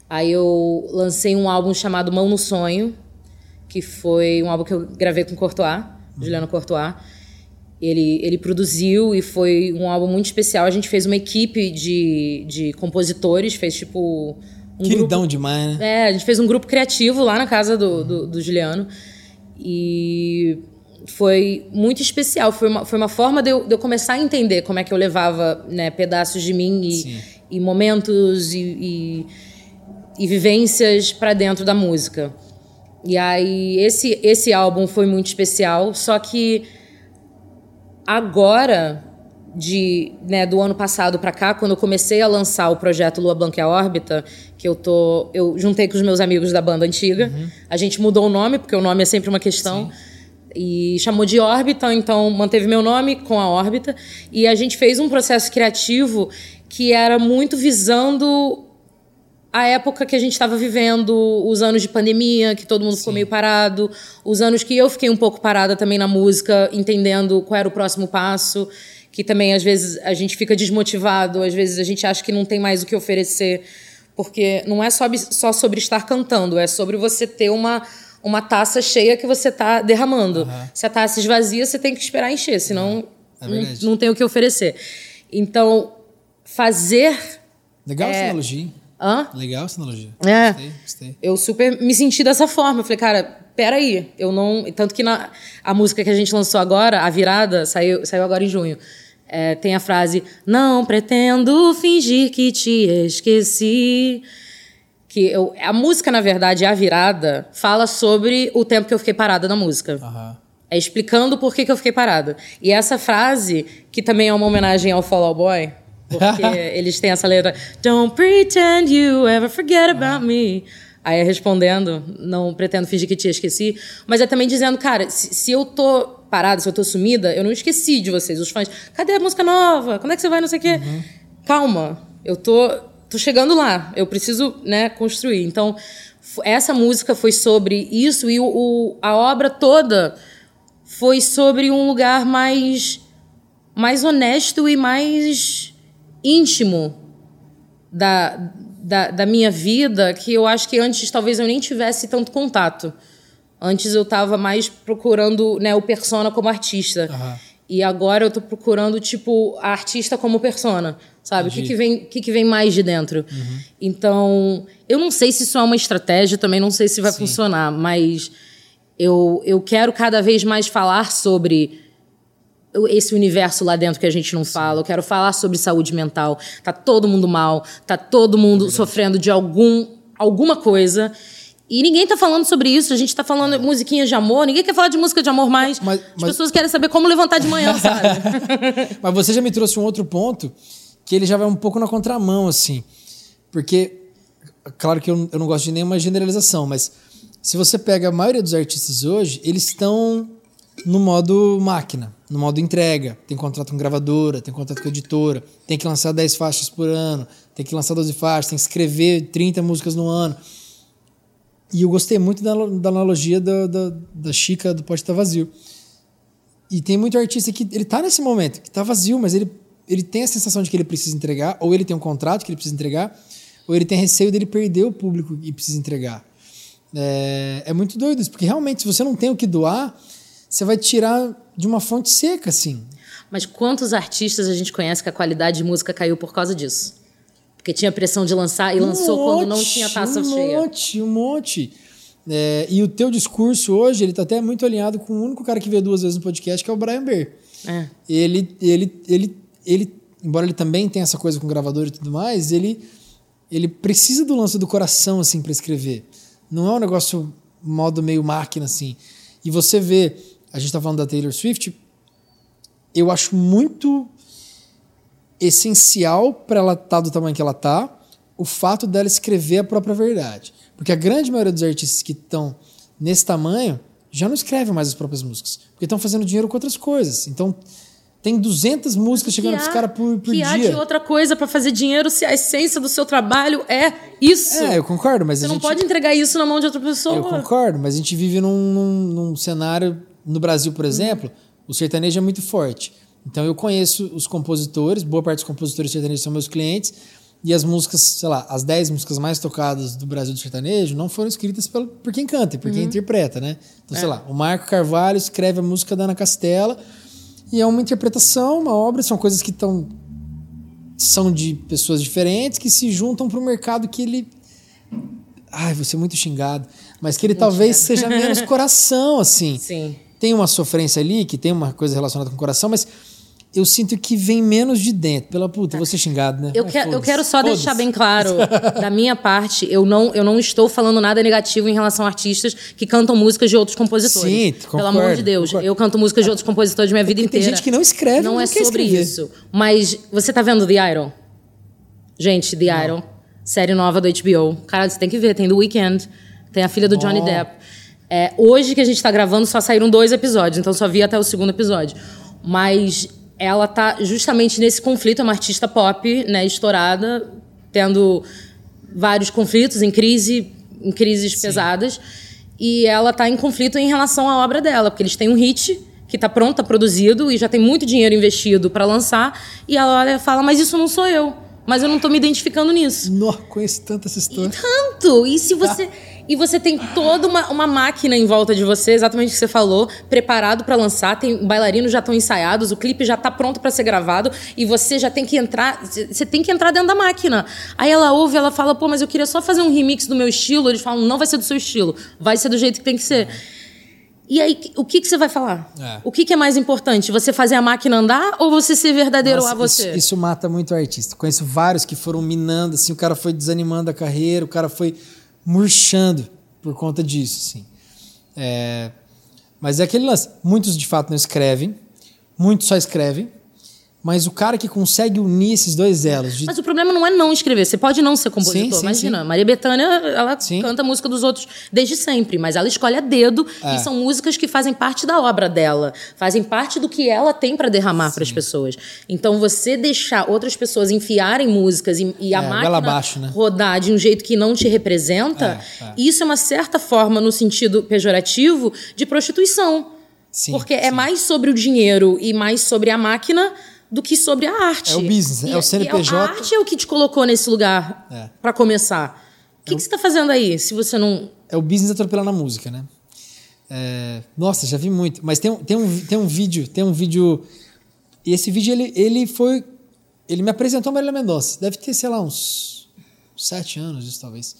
Aí eu lancei um álbum chamado Mão no Sonho, que foi um álbum que eu gravei com Courtois, uhum. Juliano Courtois. Ele, ele produziu e foi um álbum muito especial. A gente fez uma equipe de, de compositores, fez tipo um Queridão grupo, demais, né? É, a gente fez um grupo criativo lá na casa do, do, do Juliano. E foi muito especial. Foi uma, foi uma forma de eu, de eu, começar a entender como é que eu levava né, pedaços de mim e, e momentos e, e, e vivências para dentro da música. E aí esse esse álbum foi muito especial, só que agora de, né, do ano passado para cá, quando eu comecei a lançar o projeto Lua Blanca e a Órbita, que eu tô, eu juntei com os meus amigos da banda antiga. Uhum. A gente mudou o nome, porque o nome é sempre uma questão. Sim. E chamou de órbita, então manteve meu nome com a órbita. E a gente fez um processo criativo que era muito visando a época que a gente estava vivendo, os anos de pandemia, que todo mundo Sim. ficou meio parado, os anos que eu fiquei um pouco parada também na música, entendendo qual era o próximo passo, que também às vezes a gente fica desmotivado, às vezes a gente acha que não tem mais o que oferecer, porque não é só, só sobre estar cantando, é sobre você ter uma uma taça cheia que você está derramando. Uhum. Se a taça esvazia, você tem que esperar encher, senão é não, não tem o que oferecer. Então, fazer. Legal é... essa analogia. Hã? Legal essa analogia. É. Gostei, gostei. Eu super me senti dessa forma. Eu falei, cara, peraí, eu não. Tanto que na, a música que a gente lançou agora, A Virada, saiu, saiu agora em junho. É, tem a frase: Não pretendo fingir que te esqueci. Que eu, a música, na verdade, A Virada, fala sobre o tempo que eu fiquei parada na música. Uhum. É explicando por que, que eu fiquei parada. E essa frase, que também é uma homenagem ao Fall Out Boy, porque eles têm essa letra: Don't pretend you ever forget about me. Aí é respondendo, não pretendo fingir que te esqueci, mas é também dizendo, cara, se, se, eu tô parada, se eu tô sumida, eu não esqueci de vocês. Os fãs, cadê a música nova? Quando é que você vai, não sei o quê? Uhum. Calma, eu tô, tô chegando lá, eu preciso, né, construir. Então, essa música foi sobre isso e o, o, a obra toda foi sobre um lugar mais, mais honesto e mais íntimo da, da, da minha vida que eu acho que antes talvez eu nem tivesse tanto contato. Antes eu estava mais procurando né, o persona como artista. Uhum. E agora eu estou procurando, tipo, a artista como persona. Sabe? O que, que, vem, que, que vem mais de dentro? Uhum. Então, eu não sei se isso é uma estratégia, também não sei se vai Sim. funcionar, mas eu, eu quero cada vez mais falar sobre esse universo lá dentro que a gente não fala. Eu quero falar sobre saúde mental. Tá todo mundo mal, tá todo mundo é sofrendo de algum alguma coisa. E ninguém tá falando sobre isso, a gente tá falando musiquinhas de amor, ninguém quer falar de música de amor mais. Mas, As mas... pessoas querem saber como levantar de manhã, sabe? mas você já me trouxe um outro ponto que ele já vai um pouco na contramão, assim. Porque, claro que eu, eu não gosto de nenhuma generalização, mas se você pega a maioria dos artistas hoje, eles estão no modo máquina, no modo entrega. Tem contrato com gravadora, tem contrato com editora, tem que lançar 10 faixas por ano, tem que lançar 12 faixas, tem que escrever 30 músicas no ano. E eu gostei muito da, da analogia da, da, da Chica do Pode Estar Vazio. E tem muito artista que ele tá nesse momento, que tá vazio, mas ele, ele tem a sensação de que ele precisa entregar, ou ele tem um contrato que ele precisa entregar, ou ele tem receio dele perder o público e precisa entregar. É, é muito doido isso, porque realmente, se você não tem o que doar, você vai tirar de uma fonte seca, assim. Mas quantos artistas a gente conhece que a qualidade de música caiu por causa disso? Porque tinha pressão de lançar e um lançou monte, quando não tinha taça um cheia. Um monte, um monte. É, e o teu discurso hoje, ele tá até muito alinhado com o único cara que veio duas vezes no podcast, que é o Brian Bear. É. Ele, ele, ele, ele, embora ele também tenha essa coisa com gravador e tudo mais, ele, ele precisa do lance do coração, assim, para escrever. Não é um negócio modo meio máquina, assim. E você vê a gente está falando da Taylor Swift, eu acho muito essencial para ela estar tá do tamanho que ela está o fato dela escrever a própria verdade. Porque a grande maioria dos artistas que estão nesse tamanho já não escrevem mais as próprias músicas, porque estão fazendo dinheiro com outras coisas. Então, tem 200 músicas chegando para os caras por, por que dia. Que há de outra coisa para fazer dinheiro se a essência do seu trabalho é isso? É, eu concordo, mas Você não gente... pode entregar isso na mão de outra pessoa. Eu concordo, mas a gente vive num, num, num cenário no Brasil, por exemplo, o sertanejo é muito forte. Então eu conheço os compositores, boa parte dos compositores sertanejos são meus clientes, e as músicas, sei lá, as 10 músicas mais tocadas do Brasil do sertanejo não foram escritas por, por quem canta, por quem uhum. interpreta, né? Então, é. sei lá, o Marco Carvalho escreve a música da Ana Castela, e é uma interpretação, uma obra, são coisas que estão são de pessoas diferentes que se juntam para o mercado que ele ai, vou ser muito xingado, mas que ele muito talvez xingado. seja menos coração assim. Sim tem uma sofrência ali, que tem uma coisa relacionada com o coração, mas eu sinto que vem menos de dentro. Pela puta, vou ser xingado, né? Eu, que, eu quero só deixar bem claro, da minha parte, eu não, eu não estou falando nada negativo em relação a artistas que cantam músicas de outros compositores. Sim, concordo, Pelo amor de Deus. Concordo. Eu canto músicas de outros compositores minha vida inteira. Tem gente que não escreve, não, não é sobre escrever. isso. Mas você tá vendo The Iron? Gente, The não. Iron, série nova do HBO. Cara, você tem que ver, tem do Weekend, tem a filha do Johnny Depp. É, hoje que a gente tá gravando, só saíram dois episódios, então só vi até o segundo episódio. Mas ela tá justamente nesse conflito, é uma artista pop, né, estourada, tendo vários conflitos em crise, em crises Sim. pesadas, e ela tá em conflito em relação à obra dela, porque eles têm um hit que está pronto, tá produzido e já tem muito dinheiro investido para lançar, e ela olha e fala: "Mas isso não sou eu". Mas eu não tô me identificando nisso. Não conheço tanto essa história. E tanto! E se você. E você tem toda uma, uma máquina em volta de você, exatamente o que você falou, preparado para lançar, tem bailarinos já estão ensaiados, o clipe já está pronto para ser gravado e você já tem que entrar, você tem que entrar dentro da máquina. Aí ela ouve, ela fala: "Pô, mas eu queria só fazer um remix do meu estilo". Eles falam: "Não vai ser do seu estilo, vai ser do jeito que tem que ser". E aí, o que, que você vai falar? É. O que, que, é mais importante? Você fazer a máquina andar ou você ser verdadeiro Nossa, a você? Isso, isso, mata muito o artista. Conheço vários que foram minando, assim, o cara foi desanimando a carreira, o cara foi murchando por conta disso, assim. É, mas é aquele lance. Muitos de fato não escrevem, muitos só escrevem, mas o cara que consegue unir esses dois elos. De... Mas o problema não é não escrever. Você pode não ser compositor. Sim, sim, Imagina, sim. Maria Bethânia, ela canta a música dos outros desde sempre, mas ela escolhe a dedo é. e são músicas que fazem parte da obra dela, fazem parte do que ela tem para derramar para as pessoas. Então você deixar outras pessoas enfiarem músicas e, e a é, máquina abaixo, né? rodar de um jeito que não te representa, é, é. isso é uma certa forma, no sentido pejorativo, de prostituição. Porque é mais sobre o dinheiro e mais sobre a máquina do que sobre a arte. É o business, e, é o CNPJ. a arte é o que te colocou nesse lugar é. para começar. O que, é que você está fazendo aí, se você não. É o business atropelando a música, né? É... Nossa, já vi muito. Mas tem, tem, um, tem um vídeo, tem um vídeo. E esse vídeo ele, ele foi. Ele me apresentou a Marília Mendonça. Deve ter, sei lá, uns sete anos, isso talvez.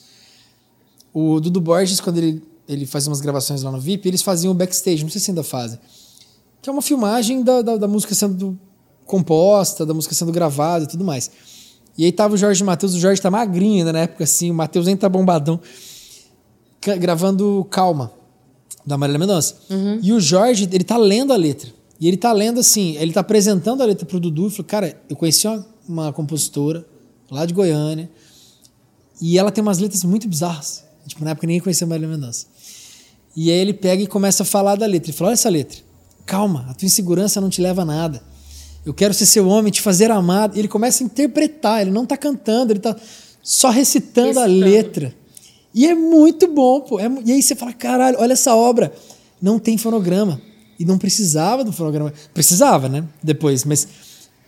O Dudu Borges, quando ele, ele fazia umas gravações lá no VIP, eles faziam o backstage, não sei se ainda fazem. Que é uma filmagem da, da, da música sendo composta, da música sendo gravada e tudo mais. E aí tava o Jorge Matheus, o Jorge tá magrinho ainda na época assim, o Matheus nem tá bombadão, gravando Calma, da Marília Mendonça. Uhum. E o Jorge, ele tá lendo a letra. E ele tá lendo assim, ele tá apresentando a letra pro Dudu e falou: Cara, eu conheci uma, uma compositora lá de Goiânia e ela tem umas letras muito bizarras. Tipo, na época ninguém conhecia a Marília Mendonça. E aí ele pega e começa a falar da letra. Ele fala: Olha essa letra. Calma, a tua insegurança não te leva a nada. Eu quero ser seu homem, te fazer amado. Ele começa a interpretar, ele não está cantando, ele está só recitando, recitando, a letra. E é muito bom, pô. É, e aí você fala, caralho, olha essa obra. Não tem fonograma. E não precisava do fonograma. Precisava, né? Depois, mas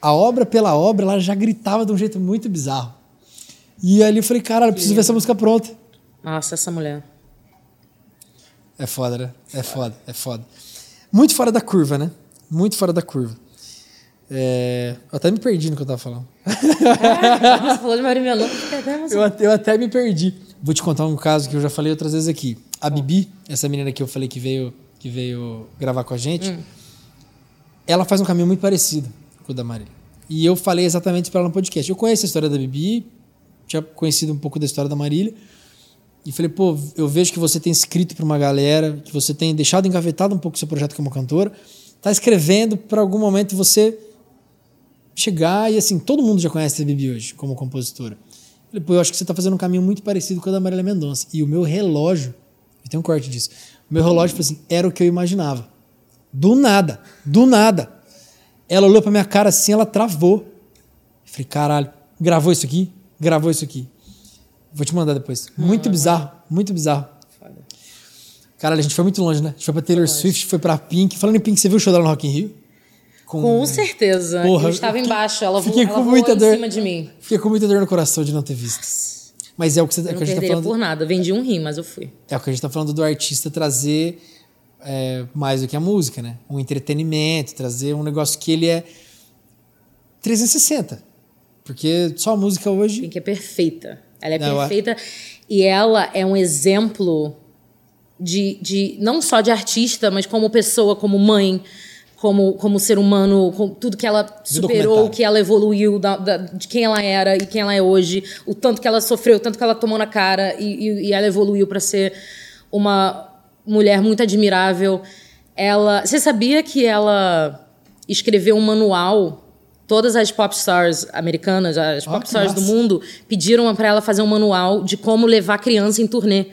a obra pela obra, ela já gritava de um jeito muito bizarro. E ali eu falei, caralho, eu preciso ver essa música pronta. Nossa, essa mulher. É foda, né? É foda, é foda. Muito fora da curva, né? Muito fora da curva. É, eu até me perdi no que eu tava falando. É, você falou de Maria Melão, eu, até, eu até me perdi. Vou te contar um caso que eu já falei outras vezes aqui. A Bibi, essa menina que eu falei que veio, que veio gravar com a gente, hum. ela faz um caminho muito parecido com o da Marília. E eu falei exatamente para ela no podcast. Eu conheço a história da Bibi, tinha conhecido um pouco da história da Marília. E falei, pô, eu vejo que você tem escrito para uma galera, que você tem deixado engavetado um pouco o seu projeto como cantora, tá escrevendo para algum momento você chegar e assim, todo mundo já conhece a Bibi hoje como compositora. Eu falei, pô, eu acho que você está fazendo um caminho muito parecido com o da Marília Mendonça. E o meu relógio, e tem um corte disso, o meu relógio assim, era o que eu imaginava. Do nada, do nada. Ela olhou pra minha cara assim, ela travou. Eu falei, caralho, gravou isso aqui? Gravou isso aqui. Vou te mandar depois. Muito bizarro, muito bizarro. Caralho, a gente foi muito longe, né? A gente foi pra Taylor Swift, foi pra Pink. Falando em Pink, você viu o show dela no Rock in Rio? Com, com certeza. Porra, eu estava embaixo, ela, fiquei ela com muita dor, em cima de mim. Fiquei com muita dor no coração de não ter visto. Mas é o que, você, é que a gente tá falando. por nada, vendi um rim, mas eu fui. É o que a gente tá falando do artista trazer é, mais do que a música, né? Um entretenimento, trazer um negócio que ele é 360. Porque só a música hoje. Tem que é perfeita. Ela é não, perfeita é... e ela é um exemplo de, de não só de artista, mas como pessoa, como mãe como, como ser humano, com tudo que ela superou, que ela evoluiu, da, da, de quem ela era e quem ela é hoje, o tanto que ela sofreu, o tanto que ela tomou na cara e, e, e ela evoluiu para ser uma mulher muito admirável. Ela, você sabia que ela escreveu um manual? Todas as pop stars americanas, as pop oh, stars do mundo, pediram para ela fazer um manual de como levar criança em turnê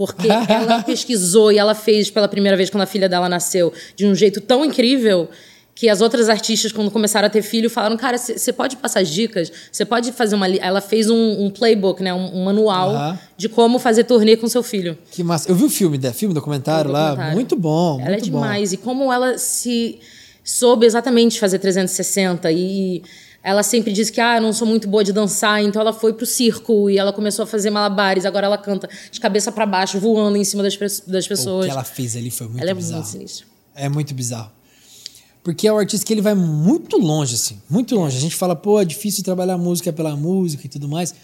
porque ela pesquisou e ela fez pela primeira vez quando a filha dela nasceu de um jeito tão incrível que as outras artistas, quando começaram a ter filho, falaram: Cara, você pode passar dicas? Você pode fazer uma. Ela fez um, um playbook, né? Um, um manual de como fazer turnê com seu filho. Que massa. Eu vi o filme, né? Filme, documentário, documentário. lá. Muito bom. Ela é muito é demais. Bom. E como ela se soube exatamente fazer 360 e ela sempre disse que ah, eu não sou muito boa de dançar, então ela foi pro circo e ela começou a fazer malabares, agora ela canta de cabeça para baixo, voando em cima das, das pessoas. O que ela fez ali foi muito ela bizarro. Ela é muito sinistra. É muito bizarro. Porque é um artista que ele vai muito longe, assim, muito longe. A gente fala, pô, é difícil trabalhar música pela música e tudo mais.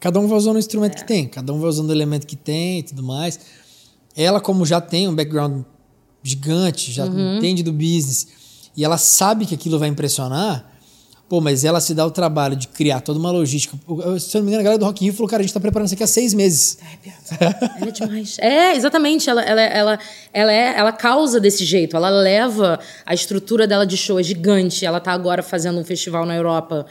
Cada um vai usando o instrumento é. que tem, cada um vai usando o elemento que tem e tudo mais. Ela, como já tem um background gigante, já uhum. entende do business, e ela sabe que aquilo vai impressionar, Pô, mas ela se dá o trabalho de criar toda uma logística. Se eu não me engano, a galera do Rock in Rio falou, cara, a gente tá preparando isso aqui há seis meses. É, ela é demais. É, exatamente. Ela, ela, ela, ela, é, ela causa desse jeito. Ela leva a estrutura dela de show, é gigante. Ela tá agora fazendo um festival na Europa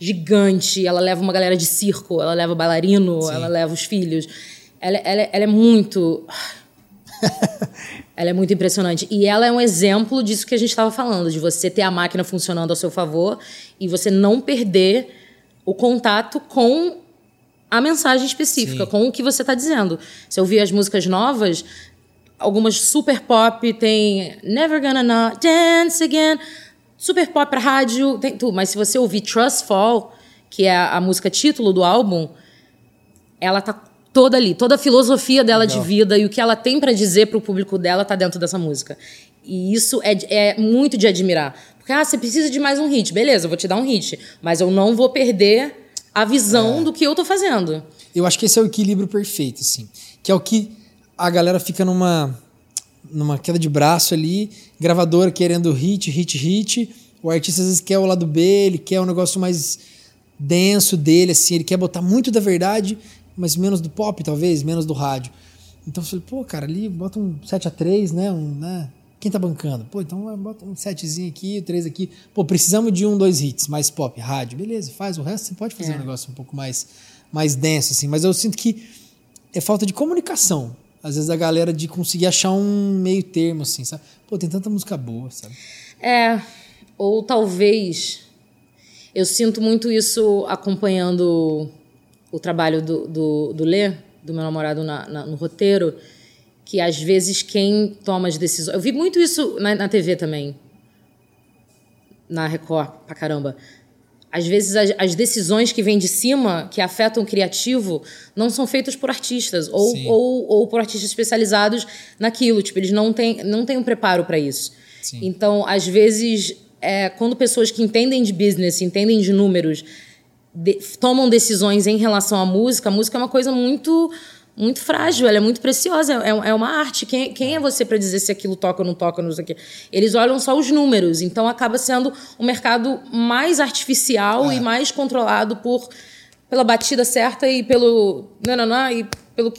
gigante. Ela leva uma galera de circo, ela leva bailarino, Sim. ela leva os filhos. Ela, ela, ela é muito... Ela é muito impressionante. E ela é um exemplo disso que a gente estava falando, de você ter a máquina funcionando ao seu favor e você não perder o contato com a mensagem específica, Sim. com o que você está dizendo. Se eu ouvir as músicas novas, algumas super pop, tem Never Gonna Not Dance Again, super pop para rádio, tem tudo. Mas se você ouvir Trust Fall, que é a, a música título do álbum, ela tá toda ali, toda a filosofia dela Legal. de vida e o que ela tem para dizer para o público dela tá dentro dessa música. E isso é, é muito de admirar. Porque, ah, você precisa de mais um hit. Beleza, eu vou te dar um hit. Mas eu não vou perder a visão é. do que eu tô fazendo. Eu acho que esse é o equilíbrio perfeito, assim. Que é o que a galera fica numa, numa queda de braço ali, gravadora querendo hit, hit, hit. O artista às vezes quer o lado B, ele quer um negócio mais denso dele, assim, ele quer botar muito da verdade mas menos do pop, talvez, menos do rádio. Então eu falei, pô, cara, ali bota um 7 a 3 né? Um, né? Quem tá bancando? Pô, então bota um setzinho aqui, três aqui. Pô, precisamos de um, dois hits, mais pop, rádio. Beleza, faz o resto, você pode fazer é. um negócio um pouco mais, mais denso, assim. Mas eu sinto que é falta de comunicação. Às vezes a galera de conseguir achar um meio termo, assim, sabe? Pô, tem tanta música boa, sabe? É, ou talvez. Eu sinto muito isso acompanhando o trabalho do, do, do Lê, do meu namorado na, na, no roteiro, que às vezes quem toma as decisões. Eu vi muito isso na, na TV também, na Record, pra caramba. Às vezes as, as, decisões que vêm de cima, que afetam o criativo, não são feitas por artistas ou, ou, ou, por artistas especializados naquilo. Tipo, eles não têm, não têm um preparo para isso. Sim. Então, às vezes, é, quando pessoas que entendem de business, entendem de números, de, tomam decisões em relação à música, a música é uma coisa muito muito frágil, ela é muito preciosa, é, é uma arte. Quem, quem é você para dizer se aquilo toca ou não toca, não sei o quê? Eles olham só os números, então acaba sendo um mercado mais artificial é. e mais controlado por pela batida certa e pelo não, não, não, e pelo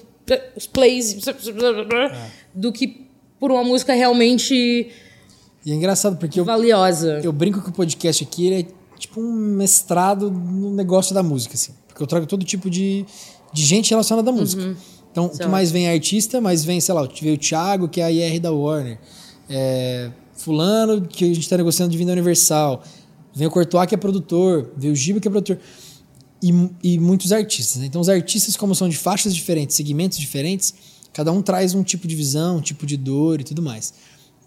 os plays é. do que por uma música realmente e é engraçado porque valiosa. Eu, eu brinco que o podcast aqui é tipo um mestrado no negócio da música, assim. Porque eu trago todo tipo de, de gente relacionada à música. Uhum. Então, o que mais vem é artista, mas vem, sei lá, veio o Thiago, que é a IR da Warner. É, fulano, que a gente está negociando de vinda Universal. Vem o Courtois, que é produtor. Vem o Giba, que é produtor. E, e muitos artistas. Né? Então, os artistas, como são de faixas diferentes, segmentos diferentes, cada um traz um tipo de visão, um tipo de dor e tudo mais.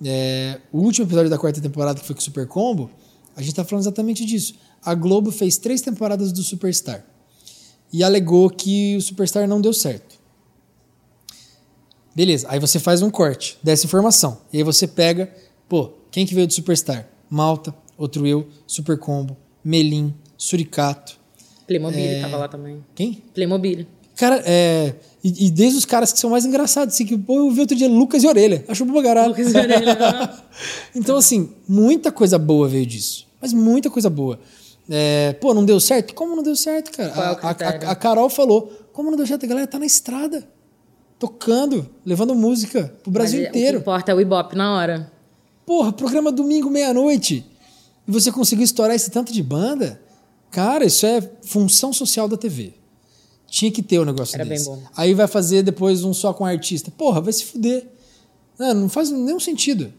É, o último episódio da quarta temporada, que foi com o Super Combo, a gente está falando exatamente disso. A Globo fez três temporadas do Superstar e alegou que o Superstar não deu certo. Beleza, aí você faz um corte dessa informação. E aí você pega, pô, quem que veio do Superstar? Malta, outro eu, Super Combo, Melim, Suricato. Playmobil é... tava lá também. Quem? Playmobil. Cara, é. E, e, desde os caras que são mais engraçados, assim, que pô, eu vi outro dia Lucas e Orelha. Achou bom caralho. Lucas e Orelha. Então, assim, muita coisa boa veio disso. Mas muita coisa boa. É, pô, não deu certo? Como não deu certo, cara? É a, a, a, Carol falou: como não deu certo? A galera tá na estrada, tocando, levando música pro Brasil Mas inteiro. O que importa é o Ibope na hora. Porra, programa domingo, meia-noite. E você conseguiu estourar esse tanto de banda? Cara, isso é função social da TV. Tinha que ter um negócio Era desse. Bem bom. Aí vai fazer depois um só com artista. Porra, vai se fuder. Não, não faz nenhum sentido.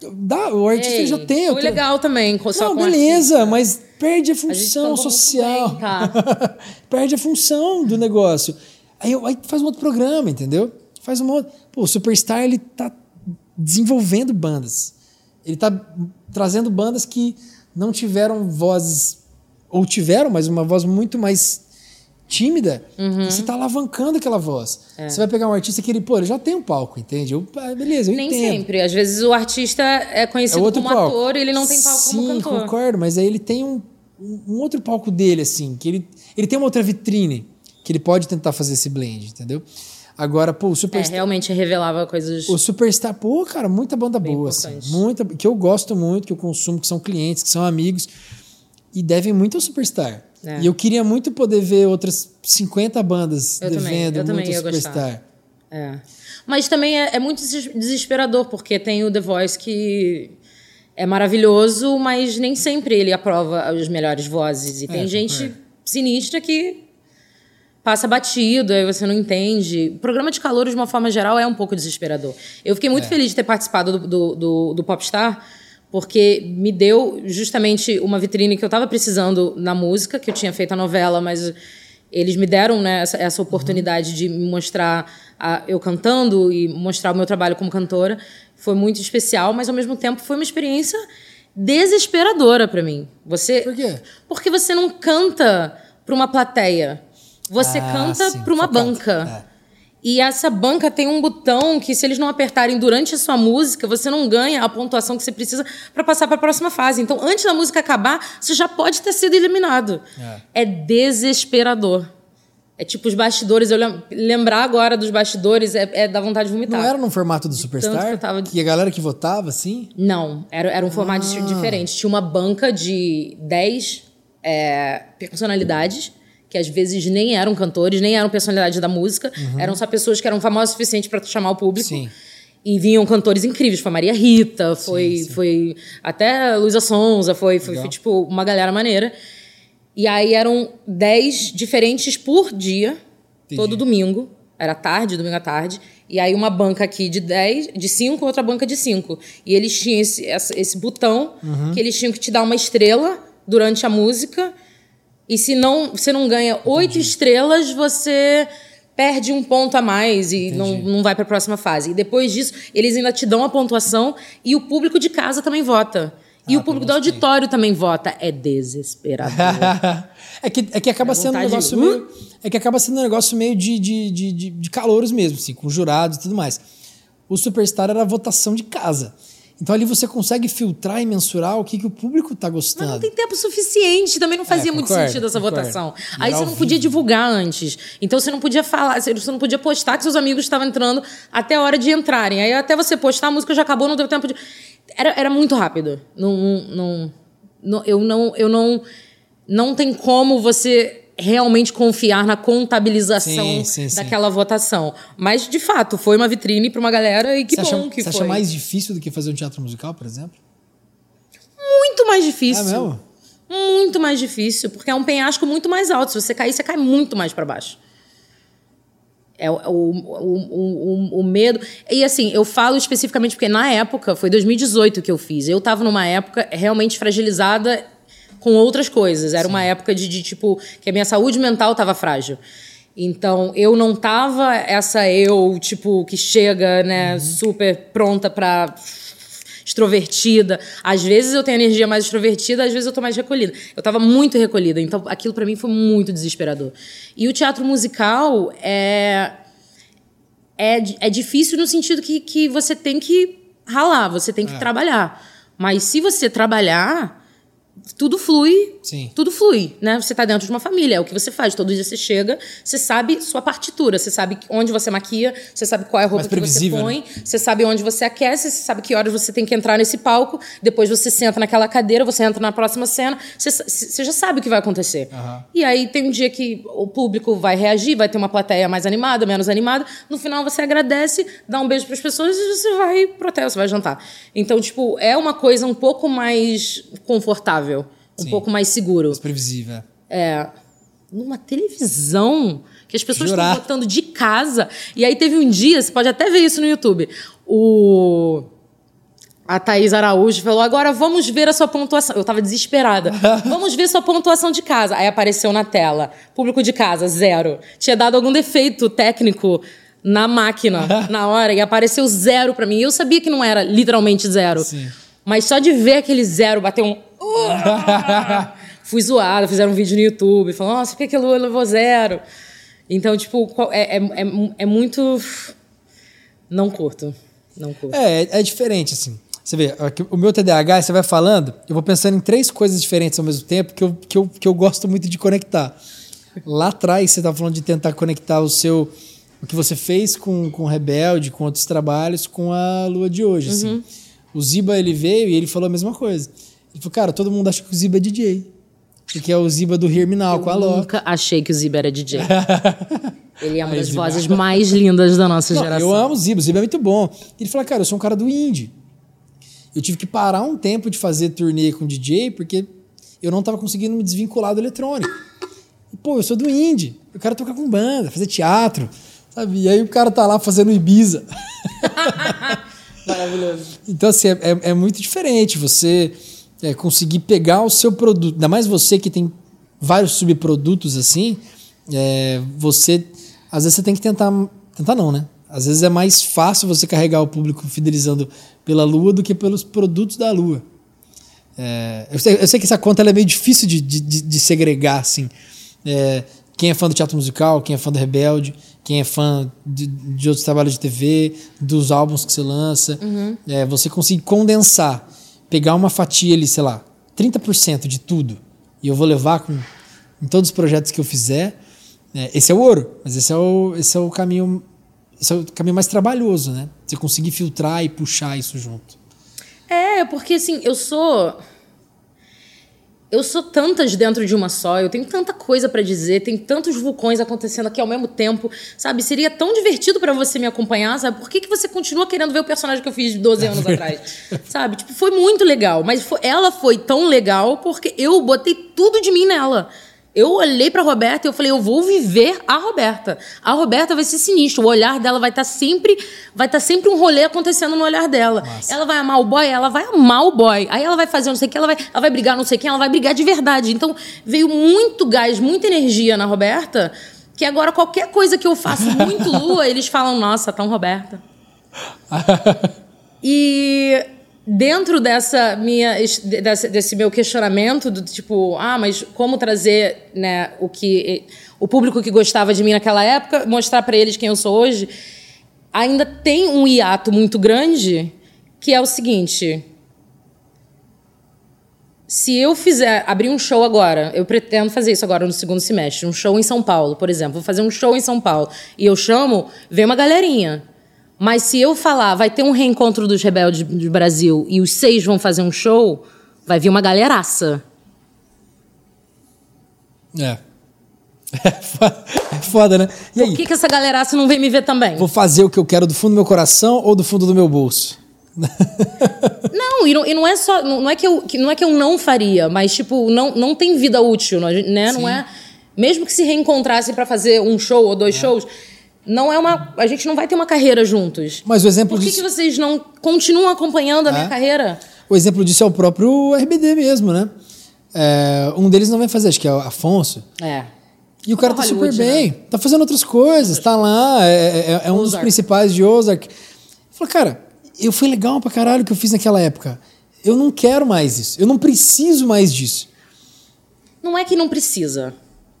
Dá, o artista Ei, já tem. Foi legal também. Só não, beleza, artista. mas perde a função a social. Bem, tá? perde a função do negócio. Aí, aí, faz um outro programa, entendeu? Faz um outro. Pô, o Superstar ele tá desenvolvendo bandas. Ele tá trazendo bandas que não tiveram vozes ou tiveram, mas uma voz muito mais tímida, uhum. você tá alavancando aquela voz. É. Você vai pegar um artista que ele, pô, ele já tem um palco, entende? Eu, ah, beleza, eu Nem entendo. sempre. Às vezes o artista é conhecido é como palco. ator e ele não tem palco Sim, como cantor. concordo, mas aí ele tem um, um outro palco dele, assim, que ele, ele tem uma outra vitrine que ele pode tentar fazer esse blend, entendeu? Agora, pô, o Superstar. É, realmente revelava coisas. O Superstar, pô, cara, muita banda boa, assim, muita, que eu gosto muito, que eu consumo, que são clientes, que são amigos, e devem muito ao Superstar. É. E eu queria muito poder ver outras 50 bandas eu devendo também, muito Superstar. É. Mas também é, é, muito desesperador, porque tem o The Voice que é maravilhoso, mas nem sempre ele aprova as melhores vozes. E tem é, gente sinistra que passa batido, aí você não entende. O programa de calor, de uma forma geral, é um pouco desesperador. Eu fiquei muito é. feliz de ter participado do, do, do, do Popstar, porque me deu justamente uma vitrine que eu estava precisando na música, que eu tinha feito a novela, mas eles me deram né, essa, essa oportunidade uhum. de me mostrar a, eu cantando e mostrar o meu trabalho como cantora. Foi muito especial, mas ao mesmo tempo foi uma experiência desesperadora para mim. Você, Por quê? Porque você não canta para uma plateia. Você ah, canta para uma focado. banca. É. E essa banca tem um botão que, se eles não apertarem durante a sua música, você não ganha a pontuação que você precisa para passar para a próxima fase. Então, antes da música acabar, você já pode ter sido eliminado. É, é desesperador. É tipo os bastidores. Eu lembrar agora dos bastidores é, é da vontade de vomitar. Não era no formato do Superstar? Que, tava... que a galera que votava, assim? Não, era, era um formato ah. diferente. Tinha uma banca de 10 é, personalidades que às vezes nem eram cantores, nem eram personalidades da música, uhum. eram só pessoas que eram famosas o suficiente para chamar o público. Sim. E vinham cantores incríveis, foi Maria Rita, foi, sim, sim. foi até Luísa Sonza, foi, foi, foi, tipo uma galera maneira. E aí eram 10 diferentes por dia, Entendi. todo domingo. Era tarde, domingo à tarde. E aí uma banca aqui de 10, de 5, outra banca de 5. E eles tinham esse, esse botão uhum. que eles tinham que te dar uma estrela durante a música e se não, você não ganha oito estrelas, você perde um ponto a mais e não, não vai para a próxima fase. E depois disso, eles ainda te dão a pontuação e o público de casa também vota. E ah, o público do auditório também vota. É desesperador. é, que, é que acaba sendo um negócio de... meio. É que acaba sendo um negócio meio de, de, de, de, de calouros mesmo, assim, com jurados e tudo mais. O Superstar era a votação de casa. Então ali você consegue filtrar e mensurar o que, que o público está gostando. Mas não tem tempo suficiente, também não fazia é, concordo, muito sentido essa concordo. votação. Aí você não podia divulgar antes. Então você não podia falar, você não podia postar que seus amigos estavam entrando até a hora de entrarem. Aí até você postar, a música já acabou, não deu tempo de. Era, era muito rápido. Não, não, não, eu não. Eu não. Não tem como você realmente confiar na contabilização sim, sim, daquela sim. votação. Mas, de fato, foi uma vitrine para uma galera e que você bom acha, que você foi. acha mais difícil do que fazer um teatro musical, por exemplo? Muito mais difícil. É mesmo? Muito mais difícil, porque é um penhasco muito mais alto. Se você cair, você cai muito mais para baixo. É o, o, o, o, medo. E assim, eu falo especificamente porque na época, foi 2018 que eu fiz. Eu estava numa época realmente fragilizada com outras coisas. Era Sim. uma época de, de, tipo, que a minha saúde mental estava frágil. Então, eu não tava essa eu, tipo, que chega, né, uhum. super pronta para extrovertida. Às vezes eu tenho energia mais extrovertida, às vezes eu tô mais recolhida. Eu tava muito recolhida, então aquilo para mim foi muito desesperador. E o teatro musical é é, é difícil no sentido que, que você tem que ralar, você tem que é. trabalhar. Mas se você trabalhar, tudo flui. Sim. Tudo flui, né? Você tá dentro de uma família, é o que você faz. Todo dia você chega, você sabe sua partitura, você sabe onde você maquia, você sabe qual é a roupa que você põe, né? você sabe onde você aquece, você sabe que horas você tem que entrar nesse palco, depois você senta naquela cadeira, você entra na próxima cena, você, você já sabe o que vai acontecer. Uhum. E aí tem um dia que o público vai reagir, vai ter uma plateia mais animada, menos animada. No final você agradece, dá um beijo para as pessoas e você vai pro hotel, você vai jantar. Então, tipo, é uma coisa um pouco mais confortável um Sim. pouco mais seguro. Mais previsível. É. é. Numa televisão que as pessoas estão botando de casa. E aí teve um dia, você pode até ver isso no YouTube. O. A Thaís Araújo falou: agora vamos ver a sua pontuação. Eu estava desesperada. vamos ver sua pontuação de casa. Aí apareceu na tela: público de casa, zero. Tinha dado algum defeito técnico na máquina na hora e apareceu zero para mim. E eu sabia que não era literalmente zero. Sim. Mas só de ver aquele zero bater um. Fui zoada, fizeram um vídeo no YouTube, falando, nossa, por que, que Lua levou zero? Então, tipo, é, é, é, é, muito. Não curto. Não curto. É, é diferente, assim. Você vê, o meu TDAH, você vai falando, eu vou pensando em três coisas diferentes ao mesmo tempo que eu, que eu, que eu gosto muito de conectar. Lá atrás, você estava falando de tentar conectar o seu. O que você fez com, com Rebelde, com outros trabalhos, com a Lua de hoje, assim. uhum. assim. O Ziba, ele veio e ele falou a mesma coisa. Ele falou, cara, todo mundo acha que o Ziba é DJ. Porque é o Ziba do Herminal com a Loki. nunca achei que o Ziba era DJ. Ele é uma das vozes mais lindas da nossa Não, geração. Eu amo o Ziba, o Ziba é muito bom. Ele falou, cara, eu sou um cara do indie. Eu tive que parar um tempo de fazer turnê com DJ porque eu não estava conseguindo me desvincular do eletrônico. E, pô, eu sou do indie. Eu quero tocar com banda, fazer teatro, sabe? E aí o cara tá lá fazendo Ibiza. Maravilhoso. Então, assim, é, é, é muito diferente você é, conseguir pegar o seu produto, ainda mais você que tem vários subprodutos assim, é, você às vezes você tem que tentar, tentar não, né? Às vezes é mais fácil você carregar o público fidelizando pela Lua do que pelos produtos da Lua. É, eu, sei, eu, sei, que essa conta é meio difícil de, de, de segregar, assim. É, quem é fã do teatro musical, quem é fã do Rebelde, quem é fã de, de outros trabalhos de TV, dos álbuns que você lança. Uhum. É, você conseguir condensar pegar uma fatia ali, sei lá, 30% de tudo, e eu vou levar com, em todos os projetos que eu fizer, é, esse é o ouro, mas esse é o, esse é o caminho esse é o caminho mais trabalhoso, né? Você conseguir filtrar e puxar isso junto. É, porque assim, eu sou eu sou tantas dentro de uma só, eu tenho tanta coisa para dizer, tem tantos vulcões acontecendo aqui ao mesmo tempo, sabe? Seria tão divertido para você me acompanhar, sabe? Por que, que você continua querendo ver o personagem que eu fiz 12 anos atrás? Sabe? Tipo, foi muito legal, mas foi, ela foi tão legal porque eu botei tudo de mim nela. Eu olhei pra Roberta e eu falei, eu vou viver a Roberta. A Roberta vai ser sinistra. O olhar dela vai estar tá sempre. Vai estar tá sempre um rolê acontecendo no olhar dela. Nossa. Ela vai amar o boy, ela vai amar o boy. Aí ela vai fazer não sei o que, ela vai, ela vai brigar não sei quem, ela vai brigar de verdade. Então, veio muito gás, muita energia na Roberta, que agora qualquer coisa que eu faço muito lua, eles falam, nossa, tão Roberta. e dentro dessa minha desse, desse, meu questionamento do tipo ah mas como trazer né o que o público que gostava de mim naquela época mostrar para eles quem eu sou hoje ainda tem um hiato muito grande que é o seguinte. Se eu fizer abrir um show agora eu pretendo fazer isso agora no segundo semestre um show em São Paulo por exemplo vou fazer um show em São Paulo e eu chamo vem uma galerinha mas se eu falar, vai ter um reencontro dos rebeldes do Brasil e os seis vão fazer um show, vai vir uma galeraça. É. É foda, né? E Por aí? que, que essa galeraça não vem me ver também? Vou fazer o que eu quero do fundo do meu coração ou do fundo do meu bolso? não, e não, e não é só. Não é, que eu, não é que eu não faria, mas, tipo, não, não tem vida útil, né? Não é. Mesmo que se reencontrasse para fazer um show ou dois é. shows não é uma. A gente não vai ter uma carreira juntos. Mas o exemplo Por que, disso... que vocês não continuam acompanhando a é. minha carreira? O exemplo disso é o próprio RBD mesmo, né? É, um deles não vai fazer, acho que é o Afonso. É. E o cara tá super bem, né? tá fazendo outras coisas, tá lá, é, é, é um dos principais de Ozark. Falei, cara, eu fui legal pra caralho o que eu fiz naquela época. Eu não quero mais isso, eu não preciso mais disso. Não é que não precisa.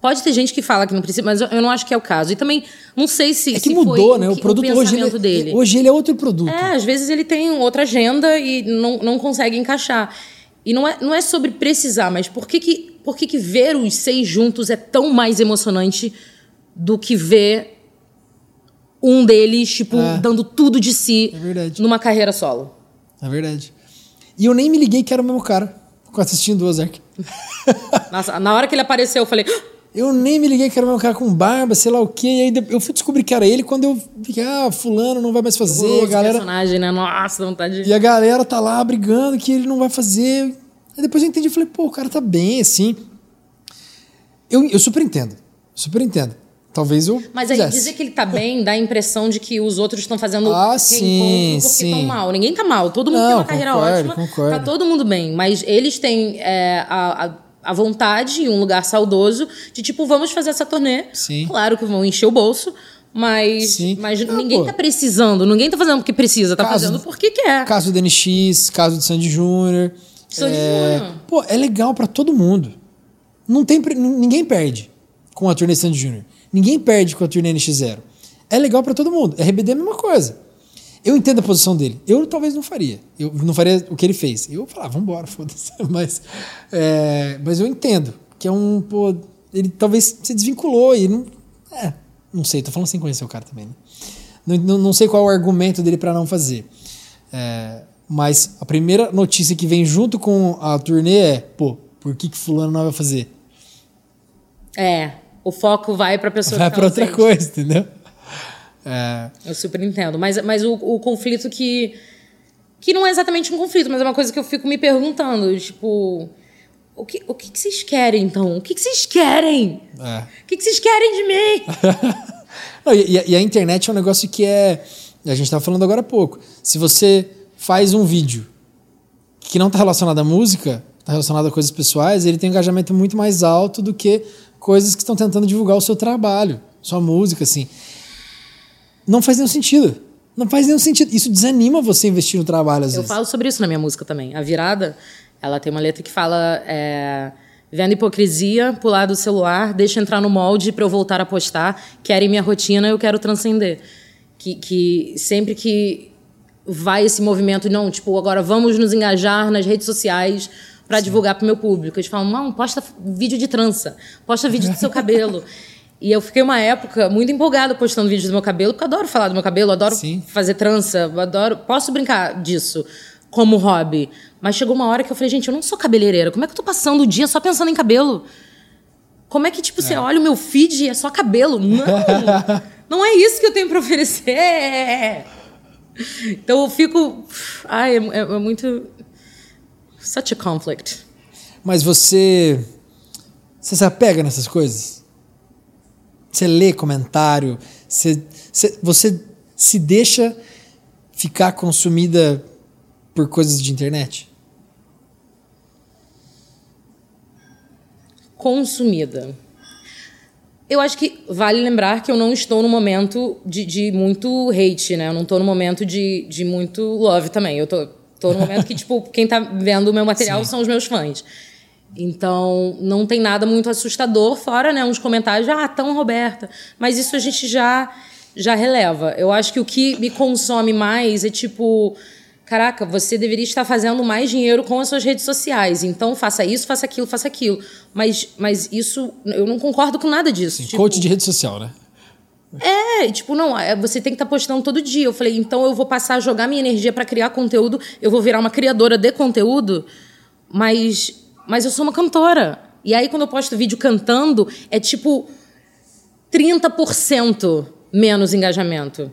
Pode ter gente que fala que não precisa, mas eu não acho que é o caso. E também não sei se. É que se mudou, né? O, produto o hoje ele, é- dele. hoje ele é outro produto. É, às vezes ele tem outra agenda e não, não consegue encaixar. E não é, não é sobre precisar, mas por que, que, por que, que ver os seis juntos é tão mais emocionante do que ver um deles, tipo, é. dando tudo de si é numa carreira solo? É verdade. E eu nem me liguei que era o mesmo cara assistindo o Ozark. Nossa, na hora que ele apareceu, eu falei. Eu nem me liguei que era mesmo cara com barba, sei lá o quê. E aí eu fui descobrir que era ele quando eu vi, ah, fulano não vai mais fazer. A galera... personagem, né? Nossa, vontade de... E a galera tá lá brigando que ele não vai fazer. Aí depois eu entendi, falei, pô, o cara tá bem, assim. Eu, eu super entendo. Super entendo. Talvez eu. Mas aí dizer que ele tá bem dá a impressão de que os outros estão fazendo ah, sim, porque estão mal. Ninguém tá mal. Todo mundo Não, tem uma carreira concordo, ótima. Concordo. Tá todo mundo bem. Mas eles têm é, a, a, a, vontade e um lugar saudoso de, tipo, vamos fazer essa turnê. Sim. Claro que vão encher o bolso. Mas, Sim. mas ah, ninguém pô. tá precisando. Ninguém tá fazendo porque precisa. Tá caso, fazendo porque quer. Caso do NX, caso do Sandy Júnior. Sandy é, Júnior. Pô, é legal para todo mundo. Não tem, ninguém perde com a turnê Sandy Júnior. Ninguém perde com a turnê NX0. É legal para todo mundo. RBD é a mesma coisa. Eu entendo a posição dele. Eu talvez não faria. Eu não faria o que ele fez. Eu falar, vambora, foda-se. Mas, é, mas eu entendo que é um. Pô, ele talvez se desvinculou e não. É, não sei, tô falando sem conhecer o cara também. Né? Não, não, não, sei qual é o argumento dele para não fazer. É, mas a primeira notícia que vem junto com a turnê é: pô, por que, que Fulano não vai fazer? É, o foco vai para a pessoa vai que para outra coisa, entendeu? É... Eu super entendo. Mas, mas o, o conflito que. Que não é exatamente um conflito, mas é uma coisa que eu fico me perguntando. Tipo. O que, o que, que vocês querem, então? O que, que vocês querem? É. O que, que vocês querem de mim? não, e, e, a internet é um negócio que é. A gente estava falando agora há pouco. Se você faz um vídeo que não está relacionado à música, está relacionado a coisas pessoais, ele tem um engajamento muito mais alto do que coisas que estão tentando divulgar o seu trabalho, sua música, assim. Não faz nenhum sentido. Não faz nenhum sentido. Isso desanima você investir no trabalho, às Eu vezes. falo sobre isso na minha música também. A Virada, ela tem uma letra que fala... É, Vendo hipocrisia, pular do celular, deixa entrar no molde para eu voltar a postar. Querem minha rotina, eu quero transcender. Que, que sempre que vai esse movimento, não, tipo, agora vamos nos engajar nas redes sociais para divulgar para o meu público. Eles falam, não, posta vídeo de trança, posta vídeo do seu cabelo. E eu fiquei uma época muito empolgada postando vídeos do meu cabelo, porque eu adoro falar do meu cabelo, adoro Sim. fazer trança, adoro. Posso brincar disso como hobby. Mas chegou uma hora que eu falei, gente, eu não sou cabeleireira. Como é que eu tô passando o dia só pensando em cabelo? Como é que, tipo, é. você olha o meu feed e é só cabelo? Não! não é isso que eu tenho para oferecer! Então eu fico. Ai, é, é, é muito. Such a conflict. Mas você. Você se apega nessas coisas? Você lê comentário? Você, você, você se deixa ficar consumida por coisas de internet? Consumida. Eu acho que vale lembrar que eu não estou no momento de, de muito hate, né? Eu não estou no momento de, de muito love também. Eu tô, Tô no momento que, tipo, quem tá vendo o meu material Sim. são os meus fãs. Então, não tem nada muito assustador, fora, né, uns comentários, ah, tão Roberta. Mas isso a gente já, já releva. Eu acho que o que me consome mais é tipo. Caraca, você deveria estar fazendo mais dinheiro com as suas redes sociais. Então, faça isso, faça aquilo, faça aquilo. Mas, mas isso, eu não concordo com nada disso. Sim, tipo, coach de rede social, né? É, tipo, não, é, você tem que estar tá postando todo dia. Eu falei, então eu vou passar a jogar minha energia para criar conteúdo, eu vou virar uma criadora de conteúdo, mas, mas eu sou uma cantora. E aí, quando eu posto vídeo cantando, é tipo 30% menos engajamento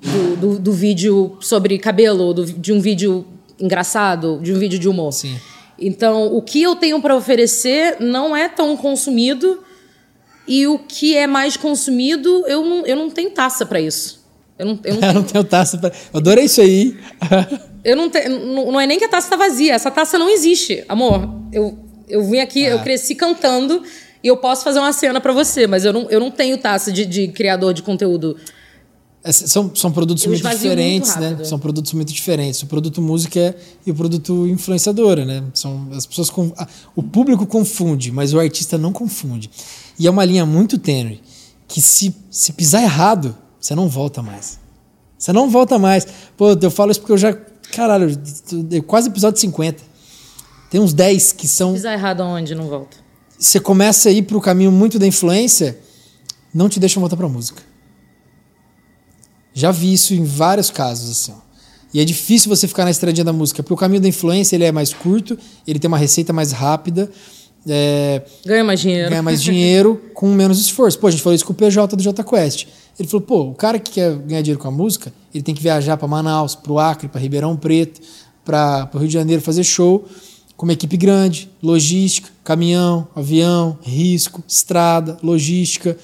do, do, do, vídeo sobre cabelo, do, de um vídeo engraçado, de um vídeo de humor. Sim. Então, o que eu tenho para oferecer não é tão consumido e o que é mais consumido, eu não, eu não tenho taça para isso. Eu não, eu não, tenho... não tenho taça para. Adorei isso aí. eu não tenho. Não, não é nem que a taça tá vazia. Essa taça não existe, amor. Eu, eu vim aqui, ah. eu cresci cantando e eu posso fazer uma cena para você, mas eu não, eu não tenho taça de, de criador de conteúdo. É, são, são produtos eu muito diferentes, muito né? São produtos muito diferentes. O produto música é, e o produto influenciadora, né? São as pessoas o público confunde, mas o artista não confunde. E é uma linha muito tênue que se, se pisar errado, você não volta mais. Você não volta mais. Pô, eu falo isso porque eu já. Caralho, quase episódio 50. Tem uns 10 que são. Se pisar errado aonde, não volta. Você começa a ir pro caminho muito da influência, não te deixam voltar pra música. Já vi isso em vários casos, assim. Ó. E é difícil você ficar na estradinha da música, porque o caminho da influência ele é mais curto, ele tem uma receita mais rápida. É, ganha mais dinheiro. Ganha mais dinheiro com menos esforço. Pô, a gente falou isso com o PJ do J Quest. Ele falou, pô, o cara que quer ganhar dinheiro com a música, ele tem que viajar para Manaus, para o Acre, para Ribeirão Preto, para o Rio de Janeiro fazer show com uma equipe grande, logística, caminhão, avião, risco, estrada, logística.